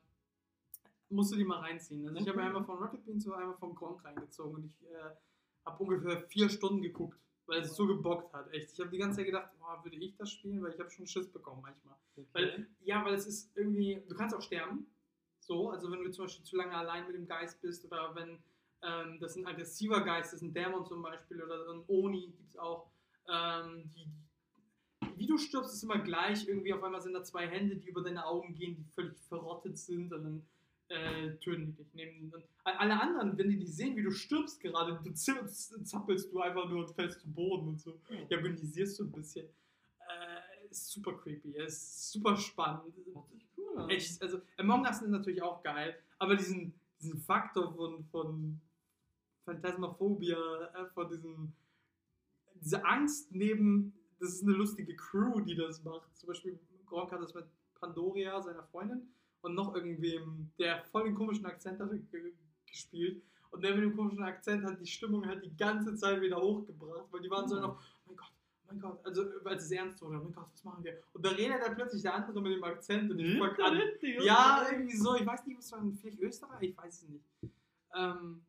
Musst du die mal reinziehen. Also ich habe einmal von Rocket Beans und einmal von Gronk reingezogen und ich äh, habe ungefähr vier Stunden geguckt weil es so gebockt hat, echt. Ich habe die ganze Zeit gedacht, boah, würde ich das spielen, weil ich habe schon Schiss bekommen manchmal. Okay. Weil, ja, weil es ist irgendwie, du kannst auch sterben, so, also wenn du zum Beispiel zu lange allein mit dem Geist bist oder wenn ähm, das ein aggressiver Geist ist, ein Dämon zum Beispiel oder ein Oni gibt es auch, ähm, die wie du stirbst, ist immer gleich. Irgendwie auf einmal sind da zwei Hände, die über deine Augen gehen, die völlig verrottet sind und dann äh, töten die dich. Nehmen, alle anderen, wenn die dich sehen, wie du stirbst gerade, du zappelst du einfach nur und fällst zu Boden und so. Ja, agonisierst du ein bisschen. Äh, ist super creepy, ist super spannend. Cool, Echt, also Among Us ist natürlich auch geil, aber diesen, diesen Faktor von, von Phantasmaphobia, äh, von diesem, diese Angst neben, das ist eine lustige Crew, die das macht. Zum Beispiel Gronk hat das mit Pandoria, seiner Freundin, und noch irgendwem, der voll den komischen Akzent hatte, gespielt. Und der mit dem komischen Akzent hat die Stimmung halt die ganze Zeit wieder hochgebracht, weil die waren so noch, oh mein Gott, oh mein Gott, also als es ernst wurde, oh mein Gott, was machen wir? Und da redet dann plötzlich der andere mit dem Akzent und ich fange an. Ja, irgendwie so, ich weiß nicht, was war, vielleicht Österreich, ich weiß es nicht. Ähm,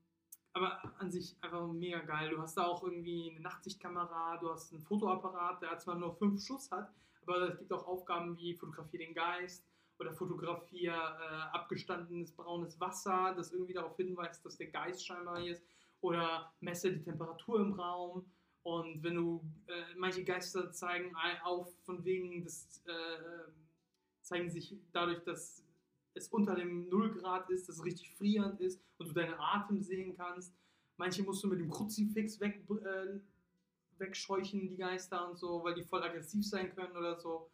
aber an sich einfach mega geil. Du hast da auch irgendwie eine Nachtsichtkamera, du hast einen Fotoapparat, der zwar nur fünf Schuss hat, aber es gibt auch Aufgaben wie fotografiere den Geist oder fotografiere äh, abgestandenes braunes Wasser, das irgendwie darauf hinweist, dass der Geist scheinbar hier ist, oder messe die Temperatur im Raum. Und wenn du, äh, manche Geister zeigen auf, von wegen, das äh, zeigen sich dadurch, dass es unter dem 0 Grad ist, dass es richtig frierend ist und du deinen Atem sehen kannst. Manche musst du mit dem Kruzifix weg, äh, wegscheuchen, die Geister und so, weil die voll aggressiv sein können oder so.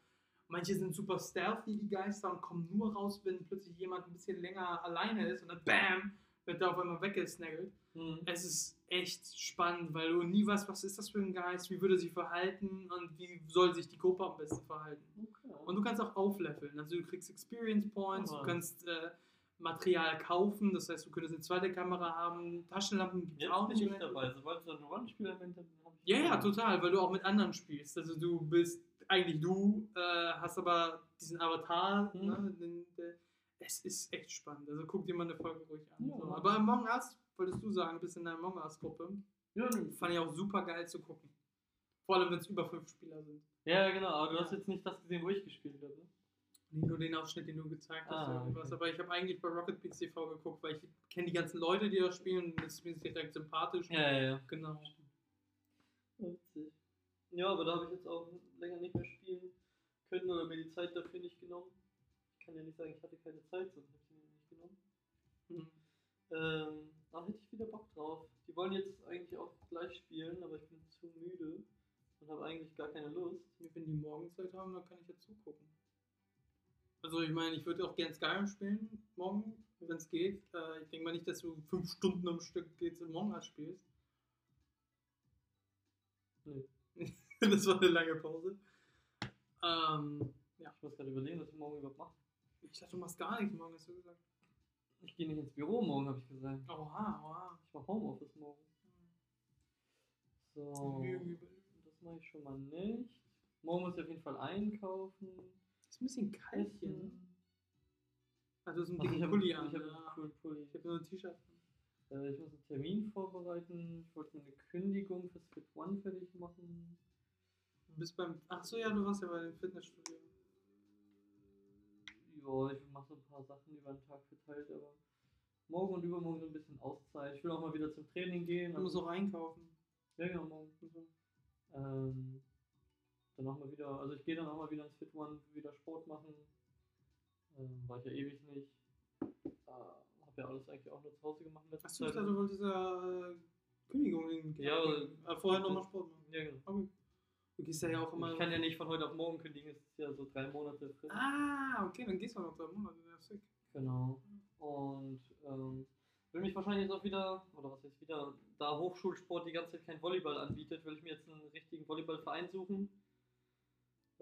Manche sind super stealthy, die Geister, und kommen nur raus, wenn plötzlich jemand ein bisschen länger alleine ist und dann BAM! wird er auf einmal weggesnaggelt. Mhm. Es ist echt spannend, weil du nie weißt, was ist das für ein Geist, wie würde er sich verhalten und wie soll sich die Gruppe am besten verhalten. Okay. Und du kannst auch aufleveln. Also du kriegst Experience Points, oh. du kannst äh, Material kaufen, das heißt, du könntest eine zweite Kamera haben, Taschenlampen gibt es auch nicht. nicht dabei, sobald du ein Rollenspiel-Element Ja, ja, total, weil du auch mit anderen spielst. Also du bist eigentlich du, äh, hast aber diesen Avatar, mhm. ne, den, den, es ist echt spannend. Also guck dir mal eine Folge ruhig an. Ja, so. Aber Among Us, wolltest du sagen, bist in der Among Us-Gruppe. Ja, Fand ich auch super geil zu gucken. Vor allem, wenn es über fünf Spieler sind. Ja, genau, aber du hast jetzt nicht das gesehen, wo ich gespielt habe. Nee, nur den Ausschnitt, den du gezeigt hast. Ah, okay. Aber ich habe eigentlich bei Rocket Beats TV geguckt, weil ich kenne die ganzen Leute, die da spielen und das ist mir direkt sympathisch. Ja, ja, ja. Genau. Ja, aber da habe ich jetzt auch länger nicht mehr spielen können oder mir die Zeit dafür nicht genommen kann ja nicht sagen, ich hatte keine Zeit, sonst hätte ich mir nicht genommen. Mhm. Ähm, da hätte ich wieder Bock drauf. Die wollen jetzt eigentlich auch gleich spielen, aber ich bin zu müde und habe eigentlich gar keine Lust. Wenn die Morgenzeit haben, dann kann ich ja zugucken. Also ich meine, ich würde auch gerne Skyrim spielen morgen, wenn es geht. Äh, ich denke mal nicht, dass du fünf Stunden am Stück jetzt im Morgen spielst. Nee. das war eine lange Pause. Ähm, ja. Ich muss gerade überlegen, was ich morgen überhaupt mache. Ich dachte, du machst gar nichts morgen, hast du gesagt. Ich gehe nicht ins Büro morgen, habe ich gesagt. Oha, oha. Ich mache Homeoffice morgen. So. Das mache ich schon mal nicht. Morgen muss ich auf jeden Fall einkaufen. Ist ein bisschen kalt hier. Ne? Also so ein dicken Pulli an. Ich habe einen coolen Pulli. Ich habe nur ein T-Shirt. Äh, ich muss einen Termin vorbereiten. Ich wollte eine Kündigung fürs Fit One fertig machen. Du bist beim. Achso, ja, du warst ja bei dem Fitnessstudio ja, ich mache so ein paar Sachen über den Tag verteilt, aber morgen und übermorgen so ein bisschen Auszeit. Ich will auch mal wieder zum Training gehen. Du musst auch einkaufen. Ja, genau, morgen. Ähm, dann auch mal wieder, also ich gehe dann auch mal wieder ins Fit One, wieder Sport machen. Ähm, war ich ja ewig nicht. Äh, hab ja alles eigentlich auch nur zu Hause gemacht. Achso, ich dachte, du wolltest ja äh, Kündigung in Ja, äh, vorher nochmal Sport machen. Ja, genau. Okay. Du gehst ja auch immer. Ich kann ja nicht von heute auf morgen kündigen, es ist ja so drei Monate Frist. Ah, okay, dann gehst du noch drei Monate, ist sick. Genau. Und ähm, will mich wahrscheinlich jetzt auch wieder, oder was heißt wieder, da Hochschulsport die ganze Zeit kein Volleyball anbietet, will ich mir jetzt einen richtigen Volleyballverein suchen.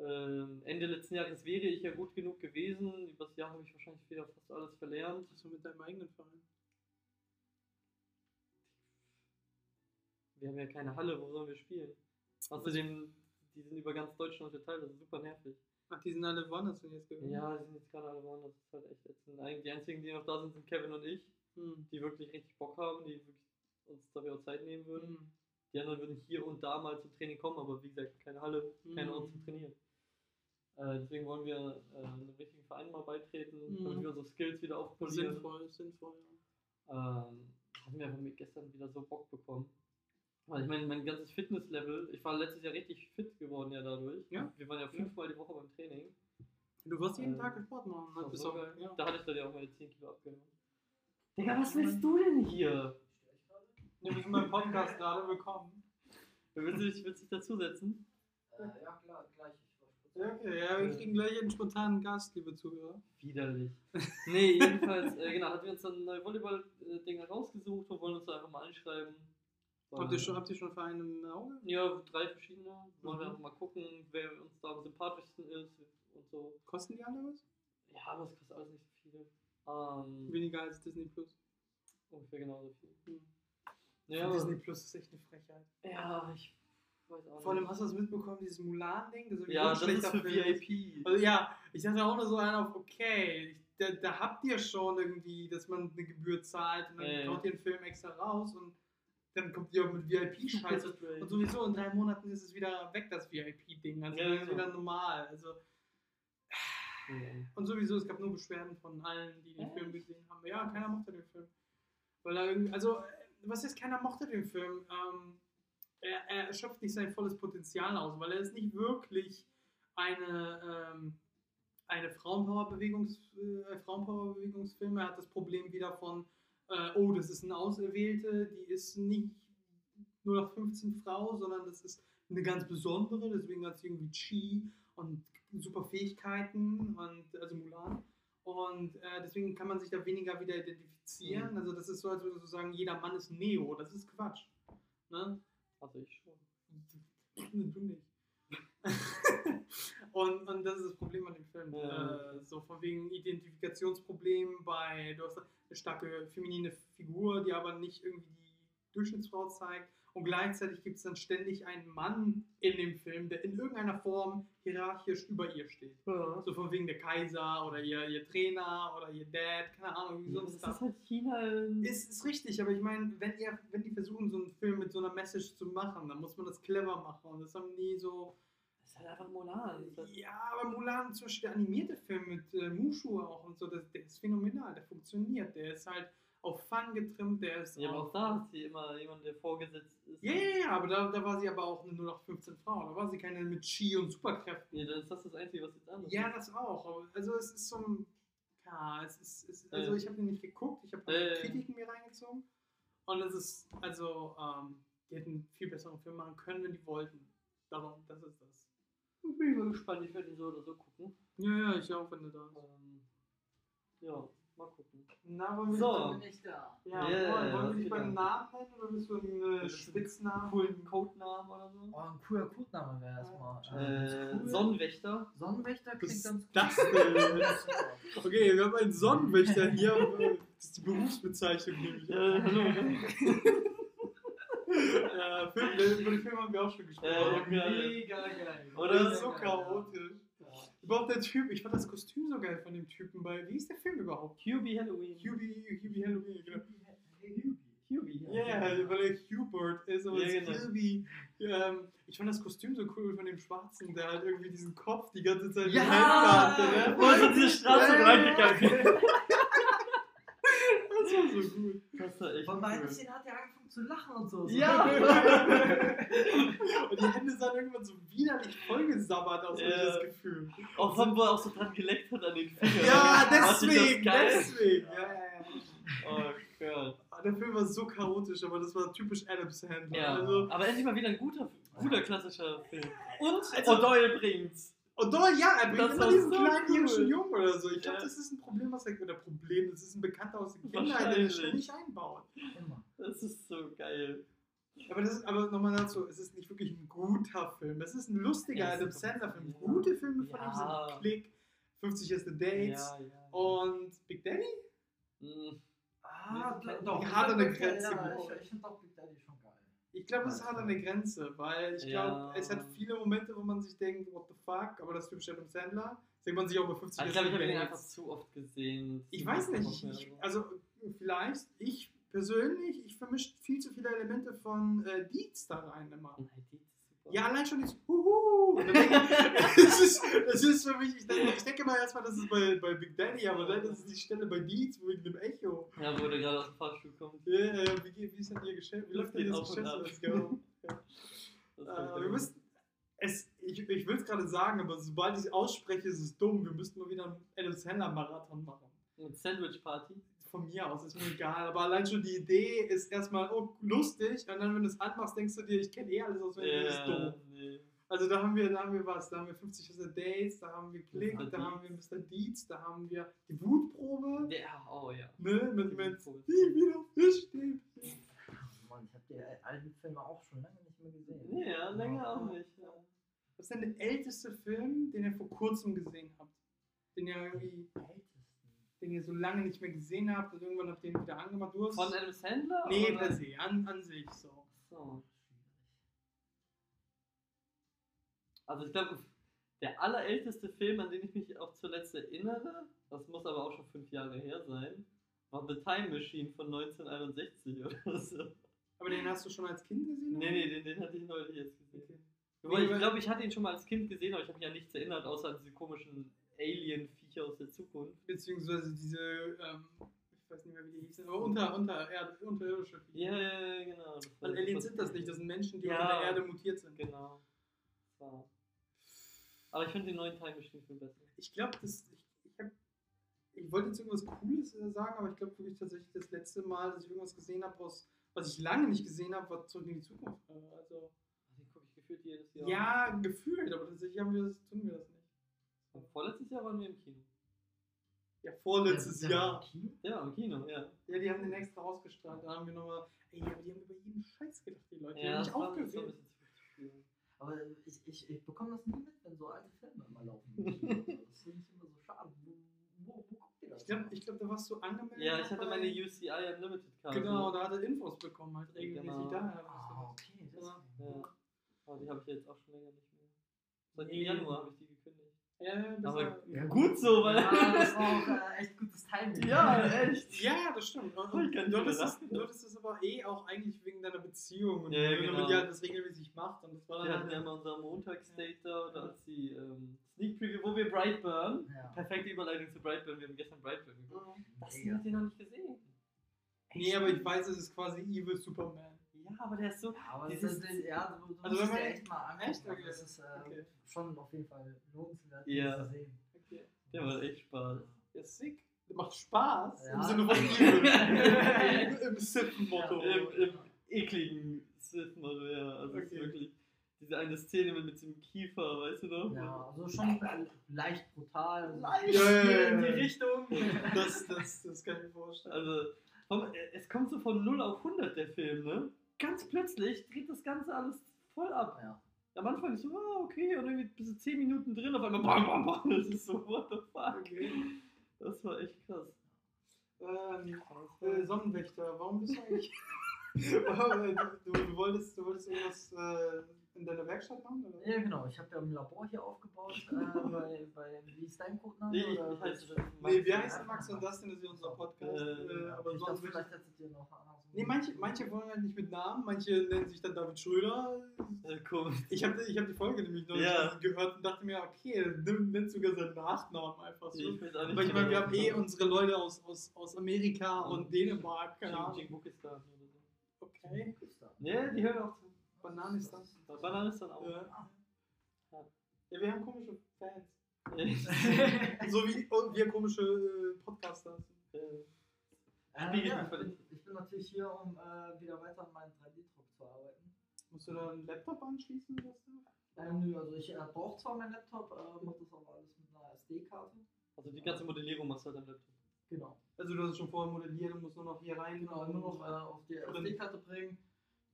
Ähm, Ende letzten Jahres wäre ich ja gut genug gewesen. Übers Jahr habe ich wahrscheinlich wieder fast alles verlernt. Was mit deinem eigenen Verein? Wir haben ja keine Halle, wo sollen wir spielen? Außerdem die sind über ganz Deutschland verteilt, das ist super nervig. Ach, die sind alle woanders wenn jetzt gewesen? Ja, die sind jetzt gerade alle woanders. Das ist halt echt ätzend. Die einzigen, die noch da sind, sind Kevin und ich, hm. die wirklich richtig Bock haben, die wirklich uns dafür auch Zeit nehmen würden. Hm. Die anderen würden hier und da mal zum Training kommen, aber wie gesagt, keine Halle, hm. kein Ort zum Trainieren. Äh, deswegen wollen wir äh, einem richtigen Verein mal beitreten, hm. damit wir unsere Skills wieder aufpolieren. Sinnvoll, sinnvoll, ja. Ähm, haben wir aber gestern wieder so Bock bekommen. Weil ich meine, mein ganzes Fitnesslevel, ich war letztes Jahr richtig fit geworden ja dadurch. Ja. Wir waren ja fünfmal die Woche beim Training. Du wirst jeden Ähm, Tag Sport machen. Das Halt so geil. ja. Da hatte ich dann ja auch meine 10 Kilo abgenommen. Digga, was willst du denn hier? Ja, wir sind beim Podcast gerade willkommen. Willst du dich, willst du dich dazusetzen? Äh, ja, klar, gleich. Okay, ja, wir kriegen gleich einen spontanen Gast, liebe Zuhörer. Widerlich. Nee, jedenfalls, äh, genau, hatten wir uns dann neue Volleyball-Dinger rausgesucht und wollen uns da einfach mal anschreiben. Habt ihr, schon, habt ihr schon Vereine im Auge? Ja, drei verschiedene. Wollen wir Mhm. einfach mal gucken, wer uns da am sympathischsten ist und so. Kosten die alle was? Ja, aber es kostet alles nicht so viel. Ähm, Weniger als Disney Plus. ungefähr genauso viel. Hm. Ja, Disney Plus ist echt eine Frechheit. ja, ich Vor allem hast du das mitbekommen, dieses Mulan-Ding? Das ja, das ist schlechter für VIP. Also ja, ich dachte auch nur so einen auf, okay, da, da habt ihr schon irgendwie, dass man eine Gebühr zahlt und dann haut ihr einen Film extra raus und dann kommt ihr auch mit VIP-Scheiße. Und sowieso in drei Monaten ist es wieder weg, das VIP-Ding. Also Ja, dann ist genau. wieder normal. Also, Ja. und sowieso, es gab nur Beschwerden von allen, die den Echt? Film gesehen haben. Ja, keiner mochte den Film. Weil er irgendwie, also, was ist, keiner mochte den Film? Ähm, er, er schöpft nicht sein volles Potenzial aus, weil er ist nicht wirklich eine, ähm, eine Frauenpower-Bewegungs, äh, Frauenpower-Bewegungsfilm. Er hat das Problem wieder von, äh, oh, das ist eine Auserwählte, die ist nicht nur noch 15 Frau, sondern das ist eine ganz besondere, deswegen hat sie irgendwie Chi und super Fähigkeiten und also Mulan. Und äh, deswegen kann man sich da weniger wieder identifizieren. Mhm. Also das ist so, als würdest du sagen, jeder Mann ist Neo. Das ist Quatsch. Ne? Also ich schon. Du nicht. und, und das ist das Problem an dem Film. Ja. Äh, so von wegen Identifikationsproblem bei, du hast eine starke feminine Figur, die aber nicht irgendwie die Durchschnittsfrau zeigt. Und gleichzeitig gibt es dann ständig einen Mann in dem Film, der in irgendeiner Form hierarchisch über ihr steht. Ja. So von wegen der Kaiser oder ihr, ihr Trainer oder ihr Dad, keine Ahnung, wie Ja, sonst das ist halt China. in- ist, ist richtig, aber ich meine, wenn, ihr, wenn die versuchen, so einen Film mit so einer Message zu machen, dann muss man das clever machen. Und das haben die so. Das ist halt einfach Mulan. Das Ja, aber Mulan, zum Beispiel der animierte Film mit äh, Mushu auch und so, das, der ist phänomenal, der funktioniert. Der ist halt auf Fun getrimmt, der ist. Ja, aber auch da hat sie immer jemanden, der vorgesetzt ist. Ja, ja, ja, aber da, da war sie aber auch eine 0815 Frau. Da war sie keine mit Chi und Superkräften. Nee, dann ist das das Einzige, was jetzt anders Ja, ist. das auch. Also es ist so ein. Ja, es ist. Es, ist- also Äh. ich habe den nicht geguckt, ich habe Äh. Kritiken mir reingezogen. Und es ist, also, ähm, die hätten einen viel besseren Film machen können, wenn die wollten. Darum, das ist das. Ich bin mal gespannt, ich werde ihn so oder so gucken. Ja, ja, ich auch, wenn du da bist. Ähm, ja, mal gucken. Na, wollen wir So. bin nicht da. Ja, Yeah, wollen, wollen wir dich beim. Namen nennen oder bist du einen äh, Spitznamen? Coolen Codenamen oder so? Oh, ein cooler Codename wäre erstmal. Äh, cool. Sonnenwächter. Sonnenwächter klingt ist ganz das cool. denn? Okay, wir haben einen Sonnenwächter hier. äh, Das ist die Berufsbezeichnung nämlich. Äh, hallo. Ja, Film, über den Film haben wir auch schon gesprochen. Äh, Mega geil. Oder? Das ist so geil, chaotisch. Ja. Überhaupt der Typ, ich fand das Kostüm so geil von dem Typen bei. Wie ist der Film überhaupt? Hubie Halloween. Hubie, Hubie Halloween, genau. Hubie. Ja, yeah, weil er Hubert ist, aber Ja, genau. Hubie. Ähm, ich fand das Kostüm so cool von dem Schwarzen, der halt irgendwie diesen Kopf die ganze Zeit in Ja! den Händen hatte. Wo Ne? ist diese Straße reingegangen? So gut. Das war echt Von beiden cool. Hat er angefangen zu lachen und so. Ja! Und die Hände sahen irgendwann so widerlich vollgesabbert aus, Ja. das Gefühl. Auch von wo er auch so dran geleckt hat an den Fingern. Ja, deswegen, deswegen. Ja, ja, ja. Oh Gott. Der Film war so chaotisch, aber das war typisch Adam Sandler. Ja, Also, aber endlich mal wieder ein guter, guter klassischer Film. Und Also- O'Doyle bringt's. Und doch, ja, er bringt Das immer diesen so kleinen cool. irischen Jungen oder so. Ich glaube, Ja. das ist ein Problem, was er, oder Problem, das ist ein Bekannter aus der Kindheit, der das Wahrscheinlich. ständig einbaut. Immer. Das ist so geil. Aber, das ist, aber nochmal dazu, es ist nicht wirklich ein guter Film. Es ist ein lustiger Ja, Adam Sandler-Film. ja. Gute Filme von ihm sind Click, 50 Erste Dates Ja, ja. und Big Daddy? Mm, Ah, doch. hart an der Ja, Grenze ich, ich finde doch Big Daddy schon. Ich glaube, es an der Grenze, weil ich Ja. glaube, es hat viele Momente, wo man sich denkt, what the fuck, aber das typisch Adam Sandler. Denkt man sich auch bei 50 Also ich glaube, ich habe ihn einfach zu oft gesehen. Ich weiß nicht, ich, also vielleicht, ich persönlich, ich vermische viel zu viele Elemente von äh, Deeds da rein immer. Nein, die ist super. Ja, allein schon dieses Es ist, Es ist für mich, ich denke, ich denke mal erstmal, das ist bei, bei Big Daddy, aber dann ist es die Stelle bei Deeds wegen dem Echo. Ja, wo der gerade aus dem Fahrstuhl kommt. Ja, ja, wie, geht- wie ist denn ihr Geschäft? Wie läuft denn das Geschäft? go. Ja. Das Äh, wir müssen, es, ich ich will es gerade sagen, aber sobald ich es ausspreche, ist es dumm. Wir müssten mal wieder einen Adam Sandler Marathon machen. Mit Sandwich Party. Von mir aus, ist mir egal. Aber allein schon die Idee ist erstmal oh, lustig und dann, wenn du es anmachst, denkst du dir, ich kenne eh alles auswendig, das ist Ja, doof. nee. Also da haben wir, da haben wir was, da haben wir 50 First Dates, da haben wir Klick, da haben wir. Mr. Deeds, da haben wir die Wutprobe, Ja, oh ja. ne, mit, Wutprobe. wie wieder Fisch steht. Mann, ich habe die alten Filme auch schon lange nicht mehr gesehen. Nee, ja, länger auch nicht. Ja. Was ist denn der älteste Film, den ihr vor kurzem gesehen habt? Den ihr irgendwie, Ältesten. den ihr so lange nicht mehr gesehen habt und irgendwann habt ihr ihn wieder angemacht. Du hast, Von Adam Sandler? nee, per se, an, an sich so. So. Also ich glaube, der allerälteste Film, an den ich mich auch zuletzt erinnere, das muss aber auch schon fünf Jahre her sein, war The Time Machine von 1961 oder so. Aber den hast du schon als Kind gesehen? Nee, nee, den, den hatte ich neulich jetzt gesehen. Okay. Wobei, ich glaube, ich hatte ihn schon mal als Kind gesehen, aber ich habe mich an nichts erinnert, außer an diese komischen Alien-Viecher aus der Zukunft. Beziehungsweise diese, ähm, ich weiß nicht mehr, wie die hießen, aber unter, unter, Erd, unterirdische Viecher. Ja, ja, ja, genau. Weil Aliens sind das nicht, das sind Menschen, die Ja. unter der Erde mutiert sind. Genau. War- Aber ich finde den neuen Time Machine Film besser. Ich glaube, das. Ich, ich, hab, ich wollte jetzt irgendwas Cooles äh, sagen, aber ich glaube wirklich tatsächlich das letzte Mal, dass ich irgendwas gesehen habe, was ich lange nicht gesehen habe, war zurück in die Zukunft. Äh, Also, Den gucke ich gefühlt jedes Jahr. ja, gefühlt, aber tatsächlich haben wir das, tun wir das nicht. Und Vorletztes Jahr waren wir im Kino. Ja, vorletztes war Jahr. im Kino? Ja, im Kino, ja. Ja, die haben den extra ausgestrahlt. Da haben wir nochmal. Ey, aber die haben über jeden Scheiß gedacht, die Leute. Die Ja, haben das nicht war, das war ein aufgeregt. bisschen zu viel. Aber ich, ich, bekomme das nie mit, wenn so alte Filme immer laufen. Kino. das finde ich immer so schade. Wo, wo, wo guckt ihr das? Ich glaube, glaub, da warst du angemeldet. Ja, ich hatte meine UCI Unlimited Karte. Genau, da hat er Infos bekommen, halt regelmäßig Genau. daher. Ah, okay. Ja. deswegen. Ja. Aber die habe ich jetzt auch schon länger nicht mehr. Seit Nee. Januar habe ich die. Ja, das Aber war, ja, gut so, weil. Ja, das war auch äh, echt gutes Timing. Ja, echt. Ja, das stimmt. Und, und du, hattest es aber eh auch eigentlich wegen deiner Beziehung und Ja, ja, genau. du mit dir halt das regelmäßig macht. Und das war Wir dann hatten ja halt, immer unser Montagsdate da oder als die ähm, Sneak Preview, wo wir Brightburn. Ja. Perfekte Überleitung zu Brightburn. Wir haben gestern Brightburn geguckt. Das Mega. habt ihr noch nicht gesehen. Nee, aber ich weiß, es ist quasi Evil Superman. Ja, aber der ist so. Aber Dieses- das ist, ja, du, du Also musst man- echt mal angucken. Echt? Okay. Das ist äh, Okay. schon auf jeden Fall lohnenswert, Ja. das zu sehen. Okay. Der macht echt Spaß. Ja, sick. Der macht Spaß. Im Ja. Sinne von. Im Sith-Motto. Im, im ekligen Sith-Motto, ja. Also es ist Okay. wirklich diese eine Szene mit, mit dem Kiefer, weißt du noch? Ja, also schon leicht brutal. also Leicht Ja, ja, ja, in die ja. Richtung. Das, das, das kann ich mir vorstellen. Also, es kommt so von 0 auf 100 der Film, ne? Ganz plötzlich dreht das Ganze alles voll ab. Ja. Am Anfang ist so, ah, okay, und irgendwie bis zu 10 Minuten drin, auf einmal bam, bam, bam. Das ist so, what the fuck. Okay. Das war echt krass. Ähm, äh, Sonnenwächter, warum bist du eigentlich. du, du, wolltest, du wolltest irgendwas äh, in deiner Werkstatt machen? Oder? Ja, genau. Ich habe ja ein Labor hier aufgebaut äh, bei, bei, wie ist dein Codename? Nee, oder? ich heiße Nee, wir heißen Max und Dustin, das ist ja unser Podcast. Äh, Äh, aber ich sonst dachte, vielleicht hättet ihr noch. Nee, manche, manche wollen halt nicht mit Namen, manche nennen sich dann David Schröder. Ich habe ich hab die Folge nämlich noch Ja. nicht gehört und dachte mir, okay, nimmt nennt sogar seinen Nachnamen einfach so. Ich weiß auch nicht Aber ich meine, wir haben eh unsere Leute aus, aus, aus Amerika und Dänemark, keine Ahnung. Jingbukistan oder so. Okay. Nee, die hören auch zu. Bananistan. Bananistan auch. Ja. ja, wir haben komische Fans. So wie und wir komische äh, Podcaster sind. Äh, Äh, Spiegel ja, ich, bin, Qualität. ich bin natürlich hier, um äh, wieder weiter an meinem 3D-Druck zu arbeiten. Musst du da einen Laptop anschließen? Oder so? Äh, nö, also ich äh, brauche zwar meinen Laptop, äh, mache das aber alles mit einer SD-Karte. Also die ganze Modellierung machst du halt am Laptop. Genau. Also du hast es schon vorher modelliert und musst nur noch hier rein. Genau, nur noch äh, auf die SD-Karte bringen,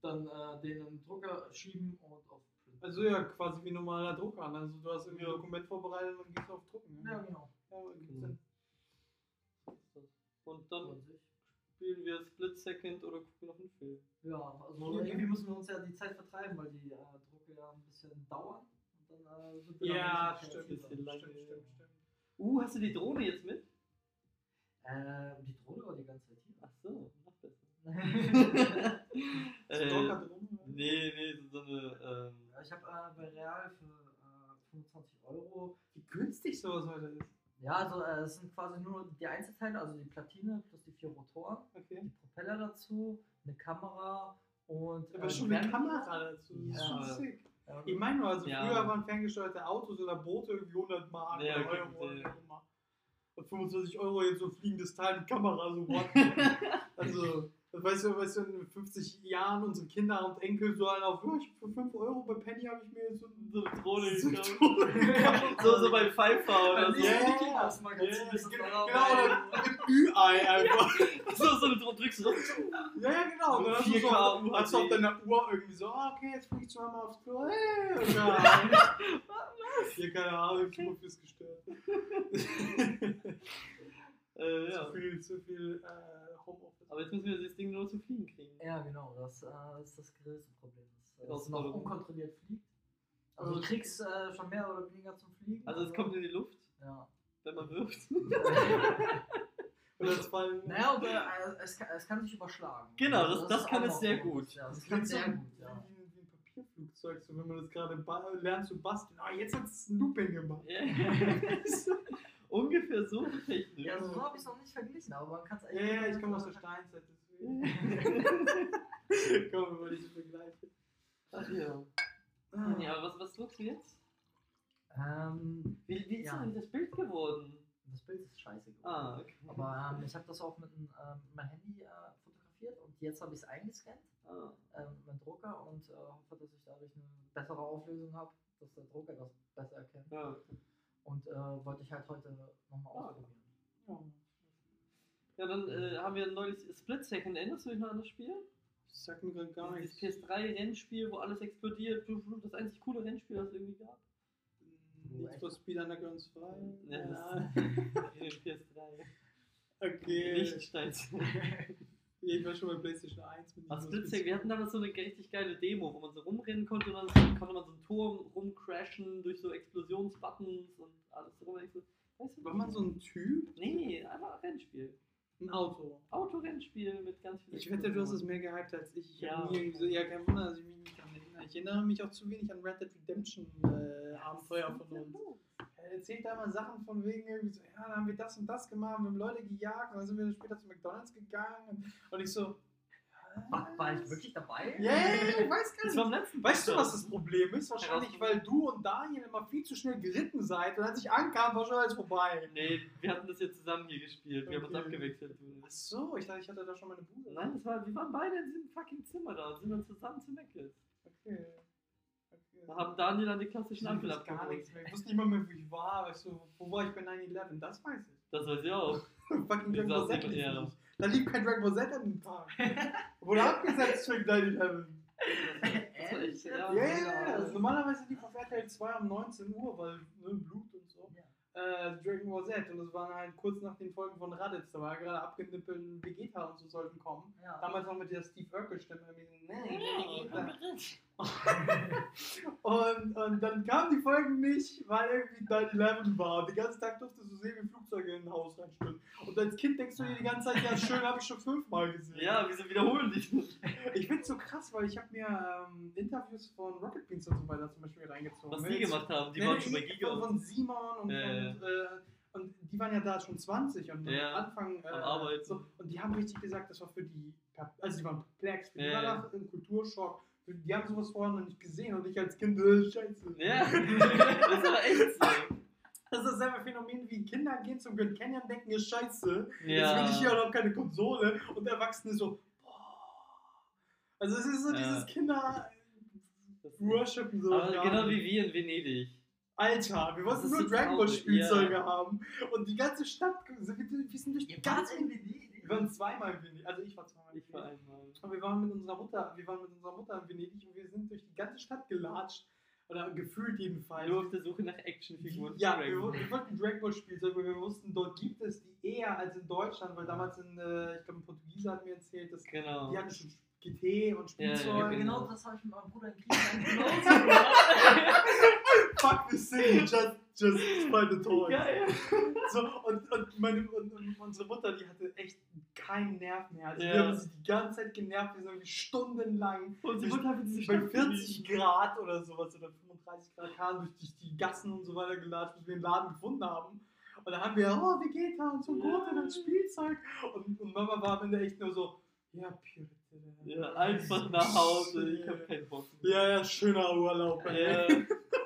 dann äh, den in den Drucker schieben und auf Print. Also ja, quasi wie ein normaler Drucker. Also du hast irgendwie ein Dokument vorbereitet und gehst auf Drucken. ja, genau. Ja, gibt's Mhm. Und dann spielen wir Split Second oder gucken noch einen Film. ja, also Ja. irgendwie müssen wir uns ja die Zeit vertreiben, weil die äh, Drucke ja ein bisschen dauern. Und dann äh, sind wir Ja, noch ein stimmt, bisschen stimmt, lange, stimmt, stimmt, stimmt. Uh, hast du die Drohne jetzt mit? kreativer. Äh, die Drohne war die ganze Zeit hier. Ach so, noch besser. Ist äh, oder? nee, nee, so so eine. Ähm, Ja, ich habe äh, bei Real für äh, 25 Euro Wie günstig sowas heute ist. Ja, also äh, es sind quasi nur die Einzelteile, also die Platine plus die vier Rotoren, Okay. die Propeller dazu, eine Kamera und. Aber äh, schon eine Kamera dazu. Das ist Ja. schon sick. Ja, Ich meine nur, also Ja. früher waren ferngesteuerte Autos oder Boote irgendwie 100 Mark Ja, oder okay, Euro oder ja. wie auch immer. Und 25 Euro jetzt so ein fliegendes Teil mit Kamera, so what? also, weißt du, weißt du, in 50 Jahren unsere Kinder und Enkel so einen auf, "Ja, ich- für 5 Euro bei Penny habe ich mir jetzt so, eine Drohne gekauft. So, so beim Pfeiffer oder so. Ja, Ja, ja, Magazin ist genau, das genau, oder im Ü-Ei einfach. So, so eine Drohne drückst du so. Ja, ja, genau. Und dann hast du, so, 4K hast du auf deiner Uhr irgendwie so, ah, okay, jetzt flieg ich zweimal aufs Klo. Hey, ja. Hier, keine Ahnung, ich bin fürs gestört. Äh, ja. Zu viel, zu viel äh, Homeoffice. Aber jetzt müssen wir das Ding nur zum Fliegen kriegen. Ja, genau, das äh, ist das größte Problem. Dass, äh, Das es noch unkontrolliert fliegt. Also du kriegst äh, schon mehr oder weniger zum Fliegen. Also es kommt in die Luft, Ja. wenn man wirft. Oder es fallen. naja, und äh, es, kann, es kann sich überschlagen. Genau, Also das- das kann es sehr so. gut. Ja, das Das kann so sehr gut, ja. wie, ein Papierflugzeug, so wenn man das gerade lernt zu basteln. Ah, jetzt hat es ein Looping gemacht. Ja. Ungefähr so technisch. Ja, so habe ich es noch nicht verglichen, aber man kann es Ja, ja, ich komme aus der Steinzeit, deswegen. Komm, wir wollen nicht vergleichen. Ach ja. Ah. Ja, aber was, was druckst du jetzt? Ähm, Wie, wie ist Ja. denn das Bild geworden? das Bild ist scheiße geworden. Ah, okay. Aber ähm, ich habe das auch mit einem, ähm, mein Handy äh, fotografiert und jetzt habe ich es eingescannt, Ah. ähm, mit dem Drucker und äh, hoffe, dass ich dadurch eine bessere Auflösung habe, dass der Drucker das besser erkennt. Ja, okay. Und äh, wollte ich halt heute nochmal Ah. ausprobieren. Ja. ja, dann äh, haben wir ein neues Split Second. Erinnerst du dich noch an das Spiel? Ich sag mir gerade gar Dieses nichts. PS3-Rennspiel, wo alles explodiert. Das einzig coole Rennspiel, das es irgendwie gab. Need for Speed Underground 2. Ja, Ja. das PS3. Okay. Liechtensteins. Ich war schon bei PlayStation 1 mit Was. Second, wir hatten damals so eine richtig geile Demo, wo man so rumrennen konnte und dann konnte man so einen Turm rumcrashen durch so Explosionsbuttons und alles rum. Weißt du, War man so ein Typ? Nee, einfach Rennspiel. Ein Auto. Autorennspiel mit ganz vielen Ich wette, du hast es mehr gehypt als ich. Ich Ja. nie so, ja, kein Wunder, dass ich mich nicht daran erinnere. Ich erinnere mich auch zu wenig an Red Dead Redemption äh, Abenteuer von uns. Er erzählt da immer Sachen von wegen irgendwie so, ja, dann haben wir das und das gemacht, wir haben Leute gejagt und dann sind wir später zu McDonalds gegangen und ich so, War, war ich wirklich dabei? ja, yeah, ich weiß gar nicht. Weißt du, was das Problem ist? Wahrscheinlich, weil du und Daniel immer viel zu schnell geritten seid und als ich ankam, war schon alles vorbei. Nee, wir hatten das jetzt zusammen hier gespielt. Wir haben uns abgewechselt. Ach so, ich dachte, ich hatte da schon meine Bude. Nein, das war, wir waren beide in diesem fucking Zimmer da und sind dann zusammen zu Meckles. Okay. Da haben Daniel dann die klassischen ich Ampel weiß gar abgeholt. nichts mehr. Ich wusste nicht mal mehr, wo ich war. Weißt du, wo war ich bei 9-11? Das weiß ich. Das weiß ich auch. Fucking Dragon Ball Z ja. Da lief kein Dragon Ball Z an dem Tag. Wurde abgesetzt wegen 9-11. Das war echt, ja. Ja, ja, ja. Also normalerweise lief auf RTL 2 um 19 Uhr, weil ne, Blut und so. Äh, Dragon Ball Z. Und das waren halt kurz nach den Folgen von Raditz. Da war ja gerade abgenippelt und Vegeta und so sollten kommen. Ja. Damals noch mit der Steve Urkel-Stimme. irgendwie, "Nee, Vegeta." Und, und dann kamen die Folgen nicht, weil irgendwie 9-11 war. Den ganzen Tag durftest du sehen, wie Flugzeuge in ein Haus reinstürmen. Und als Kind denkst du dir die ganze Zeit, ja schön, habe ich schon fünfmal gesehen. Ja, wieso wiederholen die das? Ich finde es so krass, weil ich habe mir ähm, Interviews von Rocket Beans und so weiter zum Beispiel reingezogen. Was die gemacht haben, die Nee, waren schon bei Giga. Von, von Simon und, ja. und, äh, und die waren ja da schon 20 und Ja, am Anfang äh, am so, und die haben richtig gesagt, das war für die, also die waren perplex, für die Ja, war das ein Kulturschock. Die haben sowas vorher noch nicht gesehen und ich als Kind, äh, scheiße. Ja, das war echt so. Das ist dasselbe Phänomen wie Kinder gehen zum Grand Canyon und denken, ist scheiße. Jetzt Ja. will ich hier und habe keine Konsole und Erwachsene so, boah. Also es ist so Ja. dieses Kinder worshipen so. Aber genau wie wir in Venedig. Alter, wir wollten ist nur so Dragon Ball Spielzeuge ja. haben und die ganze Stadt, wir sind durch die ganze in Venedig? Wir waren zweimal in Venedig, also ich war zweimal Ich war einmal. Und wir waren mit unserer Mutter, wir waren mit unserer Mutter in Venedig und wir sind durch die ganze Stadt gelatscht. Oder gefühlt jedenfalls. Nur auf der Suche nach Actionfiguren. Ja, wir, wir wollten Dragon Ball Spielzeuge, wir wussten, dort gibt es die eher als in Deutschland, weil damals in, äh, ich glaube, ein Portugiese hat mir erzählt, dass Genau. die hatten schon GT und Spielzeug. Ja, genau genau. das habe ich mit meinem Bruder in Griechenland genauso gemacht. Fuck the city, just, just find the toys. Geil. So, und, und, meine, und, und unsere Mutter, die hatte echt keinen Nerv mehr. Also Ja. wir haben sie die ganze Zeit genervt, wir sind stundenlang Und sie durch- wurde einfach diese bei Stadt 40 Grad oder sowas oder 35 Grad kamen durch die, die Gassen und so weiter gelatscht, bis wir den Laden gefunden haben. Und dann haben wir, oh, wie geht das? Und so gut, und dann Spielzeug. Und, und Mama war am Ende echt nur so, ja, Pure. Ja, einfach nach Hause. Ich hab keinen Bock. mehr. Ja, ja, schöner Urlaub. ey. Ja.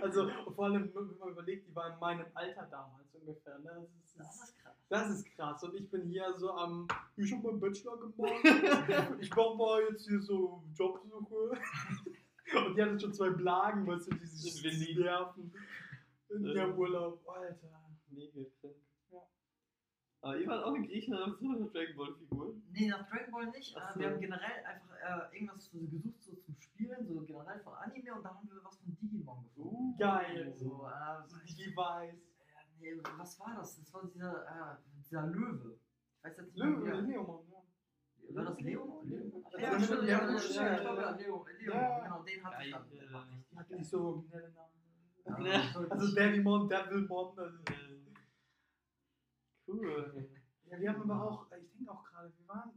Also, vor allem, wenn man überlegt, die war in meinem Alter damals ungefähr. Ne? Das, ist, Das ist krass. das ist krass. Und ich bin hier so am, ich hab meinen Bachelor gemacht. ich mach mal jetzt hier so Jobsuche. Und die hatte schon zwei Blagen, weißt du, diese Venedig. Nerven. In ihrem Urlaub. Alter. Mega krank. Aber ihr wart auch in Griechenland und so eine Dragon Ball Figur. Nee, nach Dragon Ball nicht. Äh, so. Wir haben generell einfach äh, irgendwas so gesucht so zum Spielen, so generell von Anime und dann haben wir was von Digimon gefunden. Uh, geil. So, äh, Die weiß. äh, nee, was war das? Das war dieser, äh, dieser Löwe. Ich weiß jetzt nicht Löwe, mehr. Leomon, ja. War das Leo? Leo? Ja, Ja, stimmt, ja, ja, ich glaube, ja. ja, Leo, Leo, Ja. genau, den hatte ich dann. Hatten nicht so originelle Namen. Also Devimon, Devilmon. Also. Cool. Ja, wir haben aber auch, ich denke auch gerade, wir waren,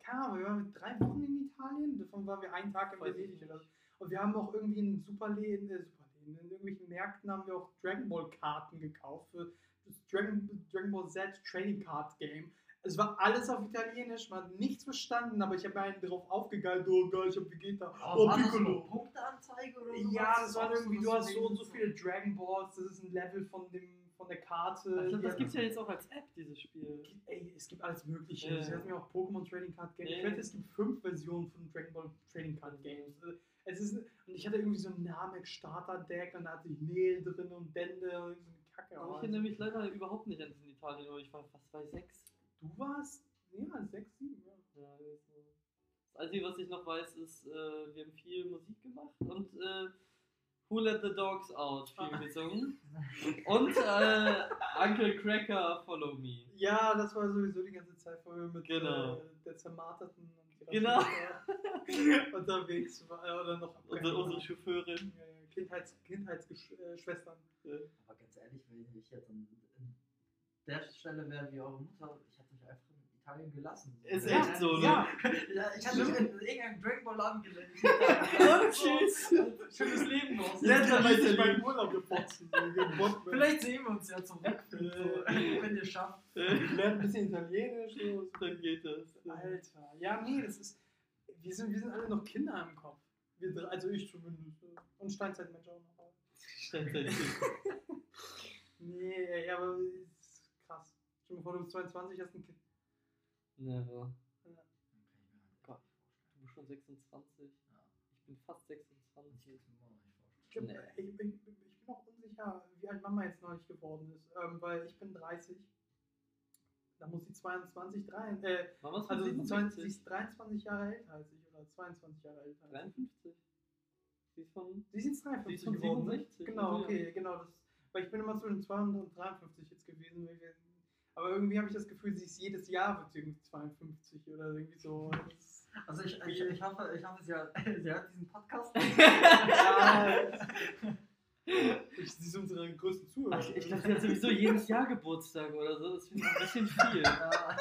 keine Ahnung, wir waren mit drei Wochen in Italien, davon waren wir einen Tag in Venedig nicht. oder so. Und wir haben auch irgendwie in Superläden, äh, Superläden, in irgendwelchen Märkten haben wir auch Dragon Ball Karten gekauft für das Dragon, Dragon Ball Z Trading Card Game. Es war alles auf Italienisch, man hat nichts verstanden, aber ich habe einen darauf aufgegeilt, oh geil, ich hab Vegeta, oh so Piccolo. Punkteanzeige oder so? Ja, das war irgendwie, du hast so und so viele Dragon Balls, das ist ein Level von, dem, von der Karte. Ich glaub, das Ja. gibt's ja jetzt auch als App, dieses Spiel. Ey, es gibt alles Mögliche. Sie hatten mir auch Pokémon Trading Card Game. Ich Ja. wette, es gibt fünf Versionen von Dragon Ball Trading Card Games. Äh, Es ist, und ich hatte irgendwie so ein Namek Starter Deck und da hatte ich Mehl drin und Bände und so eine Kacke. Aber ich Aber erinnere mich leider überhaupt nicht an diesen Italien, aber ich war fast bei sechs. du warst, ja, sechs, sieben, ja. Ja, war- das Einzige, was ich noch weiß, ist, äh, wir haben viel Musik gemacht und äh, Who Let the Dogs Out viel gesungen. Und äh, Uncle Cracker Follow Me. Ja, das war sowieso die ganze Zeit, wo wir mit Genau. äh, der zermarterten und Genau. Unterwegs waren. Äh, oder noch Unsere, unsere Chauffeurin. Ja, ja, Kindheits, Kindheitsschwestern. Aber ganz ehrlich, wenn ich jetzt an der Stelle wäre wie eure Mutter, ich hätte euch einfach in Italien gelassen. Ist Ja, echt so, ne? Ja, Ja, ich hatte mich in irgendeinem Dragon Ball Laden gelernt. Und tschüss. Schönes Leben los. jetzt habe ich meinen. Urlaub geputzt. Vielleicht sehen wir uns ja zurück, so, wenn ihr schafft. Ich lerne ein bisschen Italienisch. So. Dann geht das. Alter. Ja, nee, das ist. Wir sind, wir sind alle noch Kinder im Kopf. Wir, also ich zumindest. Und Steinzeitmensch auch noch. Steinzeit. Nee, ja, aber ist krass. Stell dir mal vor, du bist 22, hast ein Kind. Never. Gott, du bist schon 26. Ich bin fast 26. Ich, glaub, Nee. ich, ich, ich bin auch unsicher, wie alt Mama jetzt neulich geworden ist. Ähm, weil ich bin 30. Da muss sie 22, 3, äh, Mama ist also 27. 20, sie ist 23 Jahre älter als ich oder 22 Jahre älter als ich. 53. Sie ist von. Sie ist jetzt Sie 53 ist von geworden. ne? 67, Genau, also ja. okay, genau. Das, weil ich bin immer zwischen 200 und 53 jetzt gewesen. weil wir- Aber irgendwie habe ich das Gefühl, sie ist jedes Jahr wird sie irgendwie 52 oder irgendwie so. Also ich, ich, ich hoffe, ich hoffe, sie hört, sie hört diesen Podcast. ja, ich, sie ist unsere größte Zuhörer. Ach, ich glaube, sie hat sowieso jedes Jahr Geburtstag oder so. Das finde ich ein bisschen viel. Ja.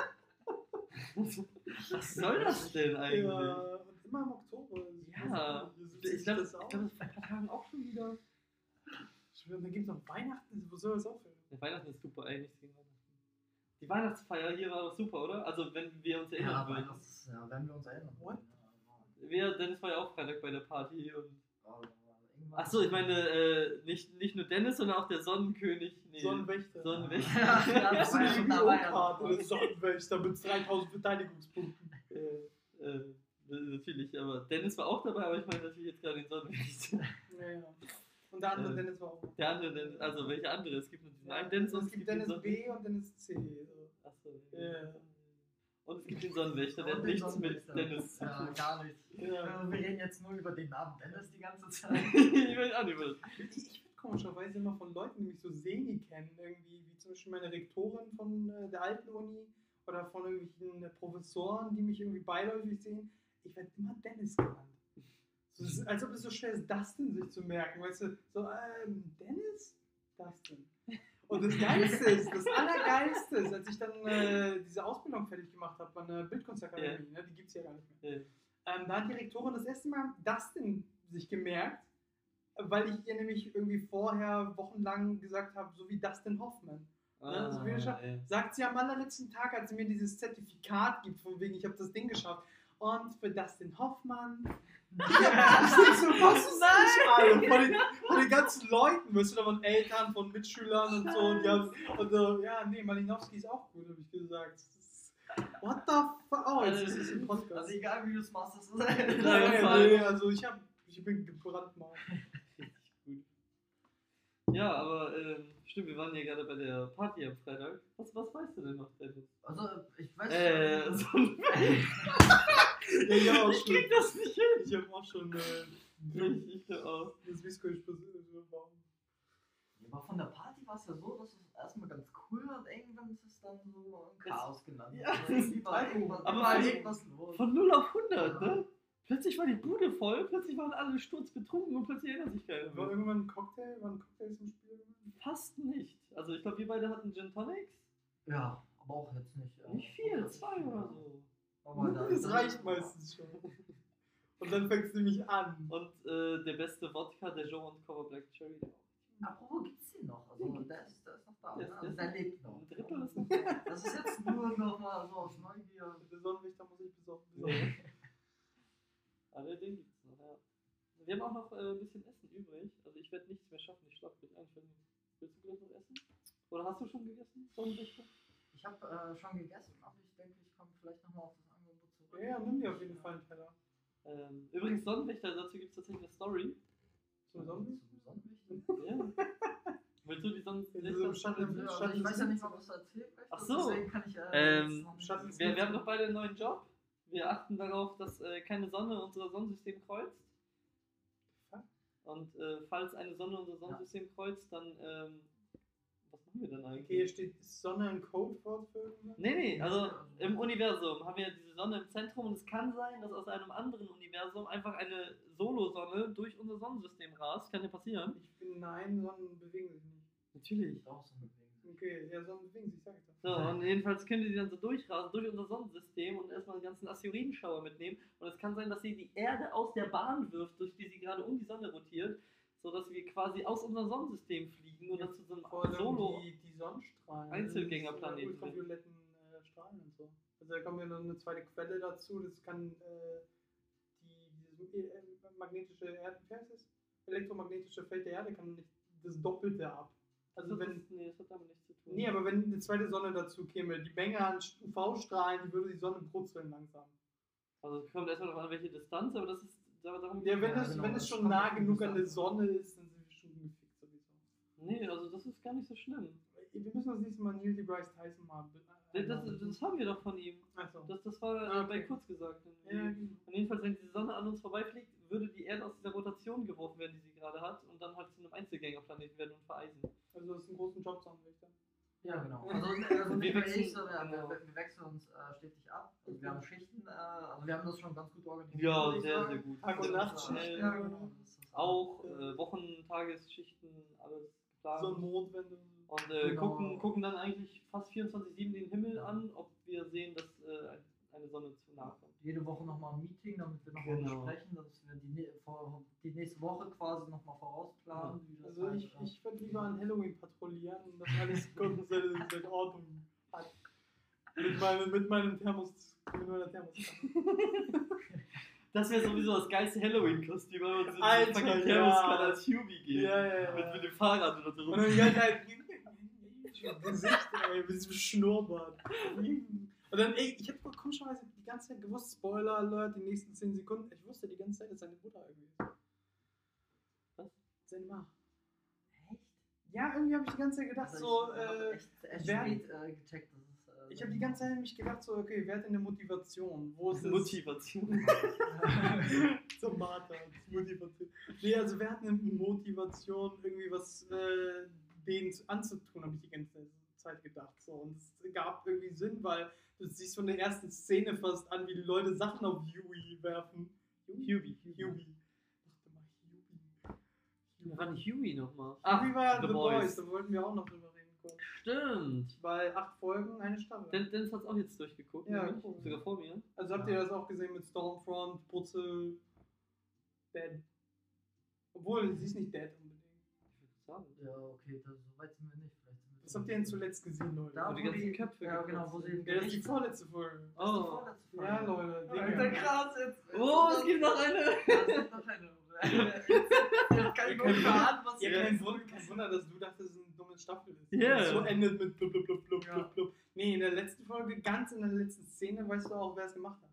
Was soll das denn eigentlich? Ja, und immer im Oktober. Ja, ich ich glaube, das glaub, das ist vor ein paar Tagen auch schon wieder. Und dann gibt es noch Weihnachten, wo soll das aufhören? Ja, Weihnachten ist super, gegen Weihnachten. Die Weihnachtsfeier hier war doch super, oder? Also, wenn wir uns erinnern Ja, würden. ist, ja, wenn wir uns erinnern. What? Wir, Dennis war ja auch Freitag bei der Party und. Achso, Achso, ich meine, äh, nicht, nicht nur Dennis, sondern auch der Sonnenkönig. Nee, Sonnenwächter. Sonnenwächter. Ja, ja, Das ist eine ist Sonnenwächter mit 3000 Verteidigungspunkten. äh, äh, natürlich, aber Dennis war auch dabei, aber ich meine natürlich jetzt gerade den Sonnenkönig. Ja, ja. Und der andere Äh, Dennis war auch. Der andere, Dennis, also welcher andere? Es gibt nur diesen Ja, einen Dennis und es gibt Dennis den B und Dennis C. so. Achso. Ja. Und es gibt den Sonnenwächter, der hat nichts mit. Dennis zu Ja, tun. gar nichts. Ja. Äh, Wir reden jetzt nur über den Namen Dennis die ganze Zeit. ich weiß auch nicht, was. Ich, ich werde komischerweise immer von Leuten, die mich so semi kennen, irgendwie, wie zum Beispiel meine Rektorin von äh, der alten Uni oder von irgendwelchen Professoren, die mich irgendwie beiläufig sehen, ich werde immer Dennis genannt. Ist, als ob es so schwer ist, Dustin sich zu merken. Weißt du, so, ähm, Dennis? Dustin. Und das Geilste ist, das Allergeilste ist, als ich dann äh, diese Ausbildung fertig gemacht habe an der Bildkunstakademie, ne, die gibt es ja gar nicht mehr. Ja. Ähm, da hat die Rektorin das erste Mal Dustin sich gemerkt, weil ich ihr nämlich irgendwie vorher wochenlang gesagt habe, so wie Dustin Hoffman. Ja, das will ich schon. Ah, ja. Sagt sie am allerletzten Tag, als sie mir dieses Zertifikat gibt, von wegen, ich habe das Ding geschafft. Und für Dustin Hoffmann. Ich denk so, was ist das alle? Von den, von den ganzen Leuten, weißt du, da waren Eltern von Mitschülern und so. Und, die haben, und so, ja, nee, Malinowski ist auch gut, habe ich gesagt. What the fuck? Oh, jetzt ist es im Podcast. Also egal wie du es machst, das ist ja, nee, voll. also ich, hab, ich bin. Richtig gut. Ja, aber ähm, stimmt, wir waren ja gerade bei der Party am Freitag. Was, was weißt du denn noch, Dennis? Also, ich weiß Äh, so, Ja, ja, auch ich schon. krieg das nicht hin. Ich habe auch schon äh, Richtig aus. das Visco war. Aber von der Party war es ja so, dass es erstmal ganz cool und irgendwann ist es dann so ein Chaos gelandet. Ja, Also war irgendwas, aber überall von- irgendwas los. Von 0 auf 100, ne? Plötzlich war die Bude voll, plötzlich waren alle sturzbetrunken und plötzlich erinnert sich keiner War mehr. irgendwann ein Cocktail? Waren Cocktails im Spiel? Fast nicht. Also ich glaube, wir beide hatten Gin Tonics. Ja, aber auch jetzt nicht. äh, Nicht viel, zwei oder so. Aber da- Das da- reicht meistens schon. Und dann fängst du nämlich an. Und äh, der beste Wodka, der Joe und Cover Black Cherry. Apropos gibt's den noch? Also Den der ist, der ist noch da. Der ne? ist- Also der lebt noch. Ein Drittel ist noch Das ist jetzt nur noch mal so aus Neugier. Der Sonnenwächter muss ich besorgen. Nee. Aber den gibt's noch, ja. Wir haben auch noch äh, ein bisschen Essen übrig. Also ich werde nichts mehr schaffen, ich schlafe mich ein. Willst du gleich noch essen? Oder hast du schon gegessen? Ich habe äh, schon gegessen, aber ich denke, ich komme vielleicht nochmal auf das Angebot zurück. Ja, ja, nimm dir auf jeden Fall einen Teller. Ähm, übrigens, Sonnenwächter, dazu gibt es tatsächlich eine Story. Zum Sonnenwächter? Zum Sonnenwächter? Ja. Willst du die Sonnenwächter? Schatten- Also, Schatten ich weiß ja nicht mal, was du erzählt möchtest, Ach so. deswegen kann ich äh, Ähm, Schatten Wir, wir haben doch beide einen neuen Job. Wir achten darauf, dass äh, keine Sonne unser Sonnensystem kreuzt. Und äh, falls eine Sonne unser Sonnensystem kreuzt, dann ähm, was machen wir dann eigentlich? Okay, hier steht Sonne ein Codewort für irgendwas? Nee, nee, also im Universum haben wir diese Sonne im Zentrum und es kann sein, dass aus einem anderen Universum einfach eine Solosonne durch unser Sonnensystem rast. Kann ja passieren. Ich bin nein, Sonnen bewegen sich nicht. Natürlich. Ist auch so eine Bewegung. Okay, ja, Sonnen bewegen sich, sag ich doch. So, und jedenfalls können die dann so durchrasen durch unser Sonnensystem und erstmal den ganzen Asteroidenschauer mitnehmen. Und es kann sein, dass sie die Erde aus der Bahn wirft, durch die sie gerade um die Sonne rotiert, sodass wir quasi aus unserem Sonnensystem fliegen und Ja, zu so einem Solo. die, die Sonnenstrahlen. Einzelgängerplaneten. Ultravioletten äh, Strahlen und so. Also da kommt ja noch eine zweite Quelle dazu. Das kann äh, die, dieses äh, magnetische wie heißt das? elektromagnetische Feld der Erde kann nicht das Doppelte ab. Also das wenn, ist, nee, das hat damit nichts zu tun. nee, aber wenn eine zweite Sonne dazu käme, die Menge an UV-Strahlen, die würde die Sonne brutzeln langsam. Also es kommt erstmal noch an, welche Distanz, aber das ist. da- Darum Ja, wenn, Ja, es, genau, wenn es schon nah die genug an der. Sonne ist, dann sind wir schon gefickt sowieso. Nee, also das ist gar nicht so schlimm. Wir müssen das nächste Mal Neil deGrasse Tyson mal be- Das, das, das haben wir doch von ihm. Achso. Das, das war äh, Ah, bei okay. kurz gesagt. Ja, genau. Und jedenfalls, wenn diese Sonne an uns vorbeifliegt, würde die Erde aus dieser Rotation geworfen werden, die sie gerade hat, und dann halt zu einem Einzelgängerplaneten werden und vereisen. Also das ist ein großen Job, Sonnenwächter. Ja, genau. Also, also Wir wechseln- so, wir, genau. wir, wir wechseln uns äh, stetig ab. Also wir haben Schichten, äh, also wir haben das schon ganz gut organisiert. Ja, ich sehr, sagen. sehr gut. Tag- und Nachtschicht. äh, Ja, genau. Ist Auch äh, Wochen, Tagesschichten, alles geplant. So ein Mondwende. Und äh, Genau. gucken, gucken dann eigentlich fast 24-7 den Himmel an, ob wir sehen, dass äh, eine Sonne zu nahe kommt. Jede Woche nochmal ein Meeting, damit wir nochmal Genau. besprechen, dass wir die, ne- vor, die nächste Woche quasi nochmal vorausplanen. Wie das Also halt, ich, äh, ich würde lieber an Halloween patrouillieren und das alles kurz seine, seine Ordnung hat. Mit meinem, mit meinem Thermos, mit meiner Thermoskanne. Das wäre sowieso das geilste Halloween-Kostüm, wenn man so Alter, fucking ja. Thermoskanne als Hubie geht. Ja, ja, ja. Mit, mit dem Fahrrad oder so. Und dann Zeit Gesicht, ey, mit diesem Schnurrbart. Und dann, ey, ich hab komischerweise die ganze Zeit gewusst, Spoiler Alert, die nächsten 10 Sekunden, ich wusste die ganze Zeit, dass seine Mutter irgendwie ist. Was? Seine Ma. Echt? Ja, irgendwie habe ich die ganze Zeit gedacht, Also so, ich hab äh, echt wer- spät äh, gecheckt, dass es. Äh, ich habe die ganze Zeit nämlich gedacht, so, okay, wer hat denn eine Motivation? Wo ist das? Motivation. Zum Martha, Motivation. Nee, also wir hatten eine Motivation, irgendwie was äh, denen anzutun, habe ich die ganze Zeit Zeit gedacht. So. Und es gab irgendwie Sinn, weil du siehst von der ersten Szene fast an, wie die Leute Sachen auf Huey werfen. Huey. Huey. Dachte mal, Huey. Wer war denn Huey nochmal? Huey war The The, Boys. Boys. da wollten wir auch noch drüber reden. kurz. Stimmt. Weil acht Folgen, eine Staffel. Den, Dennis hat's auch jetzt durchgeguckt. Ja, cool. Sogar vor mir. also habt ihr das auch gesehen mit Stormfront, Putzel, Dead? Obwohl, sie ist nicht dead unbedingt. Ich würde sagen. Ja, okay, da, so weit sind wir nicht. Vielleicht sind wir Was habt ihr denn zuletzt gesehen, Leute? Da, Wo die ganzen Köpfe Ja, genau, wo sie ja, das ist die vorletzte Folge. Oh. Ja, Leute. Digga. Alter, krass jetzt. Oh, es gibt noch eine. Es gibt noch eine. Kann ich Ja, nur kein verraten, was Ja, jetzt kein Wunder, kein Wunder, dass du dachtest, es ist eine dumme Staffel ist. Und So endet mit blub, blub, blub, blub, Ja. blub, blub. Nee, in der letzten Folge, ganz in der letzten Szene, weißt du auch, wer es gemacht hat.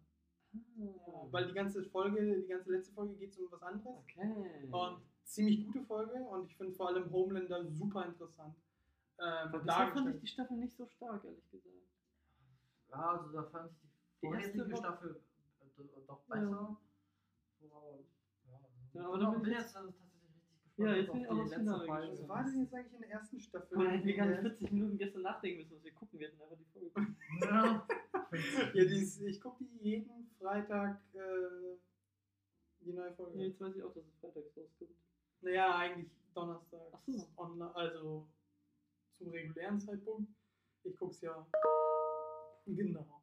Ah. Weil die ganze Folge, die ganze letzte Folge geht um was anderes. Okay. Und ziemlich gute Folge und ich finde vor allem Homelander super interessant. Ähm, Aber bisher fand ich die Staffel nicht so stark, ehrlich gesagt. Ja, also da fand ich die vorherige Staffel äh, do- doch Ja. besser. Wow. Ja, Ja, aber aber da ich bin ich- jetzt also tatsächlich richtig gespannt. Ja, jetzt bin ich die auch aufs letzte Finale. Was war denn jetzt eigentlich in der ersten Staffel? Man hätten wir gar nicht Ja, 40 Minuten gestern nachdenken müssen, was wir gucken. Wir hätten einfach die Folge. Ja. Ja, die ist, ich gucke die jeden Freitag äh, die neue Folge. Nee, jetzt weiß ich auch, dass es freitags rauskommt. Naja, eigentlich Donnerstag. Ach so. Online, also zum regulären Zeitpunkt. Ich guck's ja. Genau.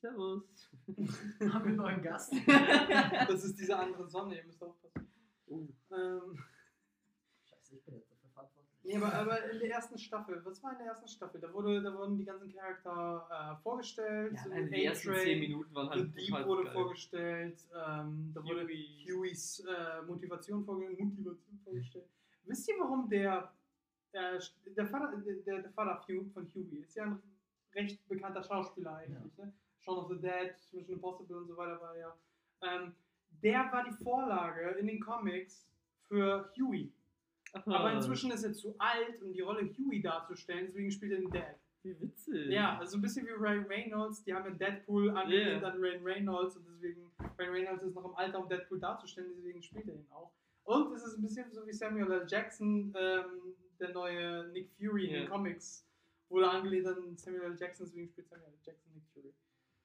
Servus. Haben wir einen neuen Gast? Das ist diese andere Sonne, ihr müsst aufpassen. Uh. Ähm, Scheiße, ich bin jetzt dafür verantwortlich. nee, aber, aber in der ersten Staffel, was war in der ersten Staffel? Da, wurde, da wurden die ganzen Charakter äh, vorgestellt. Ja, so allein die ersten 10 Minuten waren The halt Deep total wurde geil. vorgestellt. Ähm, da wurde Huey. Hueys äh, Motivation, vorge Motivation vorgestellt. Wisst ihr, warum der, der Vater, der, der Vater von Huey ist ja ein recht bekannter Schauspieler eigentlich, ne? Shaun of the Dead, Mission Impossible und so weiter war ja. Ähm, der war die Vorlage in den Comics für Huey. Aber inzwischen ist er zu alt, um die Rolle Huey darzustellen, deswegen spielt er den Dad. Wie witzig. Ja, also ein bisschen wie Ray Reynolds, die haben ja Deadpool angelehnt Yeah. an Ray Reynolds und deswegen, Ray Reynolds ist noch im Alter, um Deadpool darzustellen, deswegen spielt er ihn auch. Und es ist ein bisschen so wie Samuel L. Jackson, ähm, der neue Nick Fury in Ja. den Comics, wurde angelehnt an Samuel L. Jackson, deswegen spielt Samuel L. Jackson Nick Fury.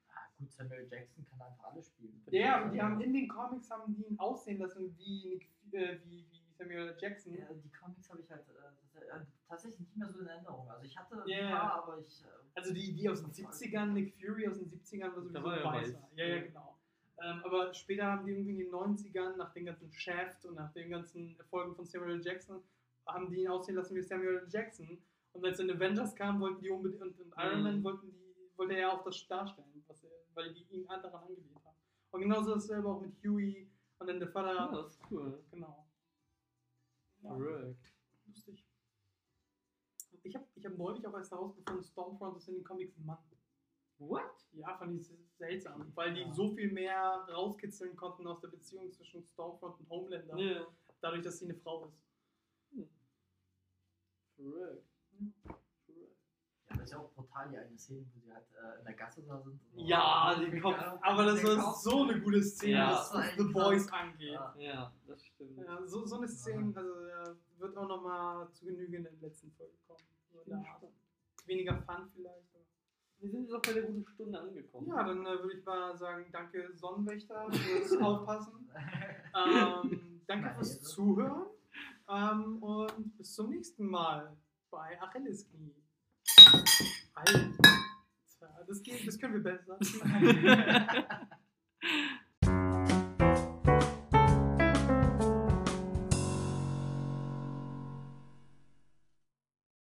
Ah, gut, Samuel Jackson kann einfach alle spielen. Ja, aber die haben in den Comics haben die ihn aussehen lassen wie, Nick, äh, wie, wie Samuel L. Jackson. Ja, die Comics habe ich halt äh, äh, tatsächlich nicht mehr so in Erinnerung. Also ich hatte Ja, ein ja. paar, aber ich. Äh, Also die, die aus den 70ern, Nick Fury aus den 70ern war sowieso war er weißer. weiß. Ja, ja, Ja. genau. Ähm, aber später haben die irgendwie in den 90ern, nach den ganzen Shaft und nach den ganzen Erfolgen von Samuel L. Jackson, haben die ihn aussehen lassen wie Samuel. Jackson. Und als dann Avengers kamen, wollten die unbedingt, und, und Iron Mhm. Man wollten die, wollte er auch das darstellen, was er, weil die ihn daran angelehnt haben. Und genauso dasselbe auch mit Huey und dann der Vater. Ja, das ist cool. Genau. Ja. Correct. Lustig. Ich habe ich hab neulich auch erst herausgefunden, Stormfront ist in den Comics ein Mann. What? Ja, fand ich seltsam, weil die Ja. so viel mehr rauskitzeln konnten aus der Beziehung zwischen Stormfront und Homelander, Ja. dadurch, dass sie eine Frau ist. Correct. Correct. ja, das ist ja auch brutal, die eine Szene, wo sie halt äh, in der Gasse da sind. und- Ja, den Kopf. Aber das war Kopf. so eine gute Szene, Ja. was, The Boys angeht. Ja. Ja, das stimmt. Ja, so, so eine Szene also, ja, wird auch nochmal zu Genüge in der letzten Folge kommen. So. Weniger Fun vielleicht. Aber. Wir sind jetzt auch bei der guten Stunde angekommen. Ja, dann äh, würde ich mal sagen, danke Sonnenwächter fürs Aufpassen. Ähm, danke fürs. Zuhören ähm, und bis zum nächsten Mal bei Achillesknie. Alter, das, geht, das können wir besser.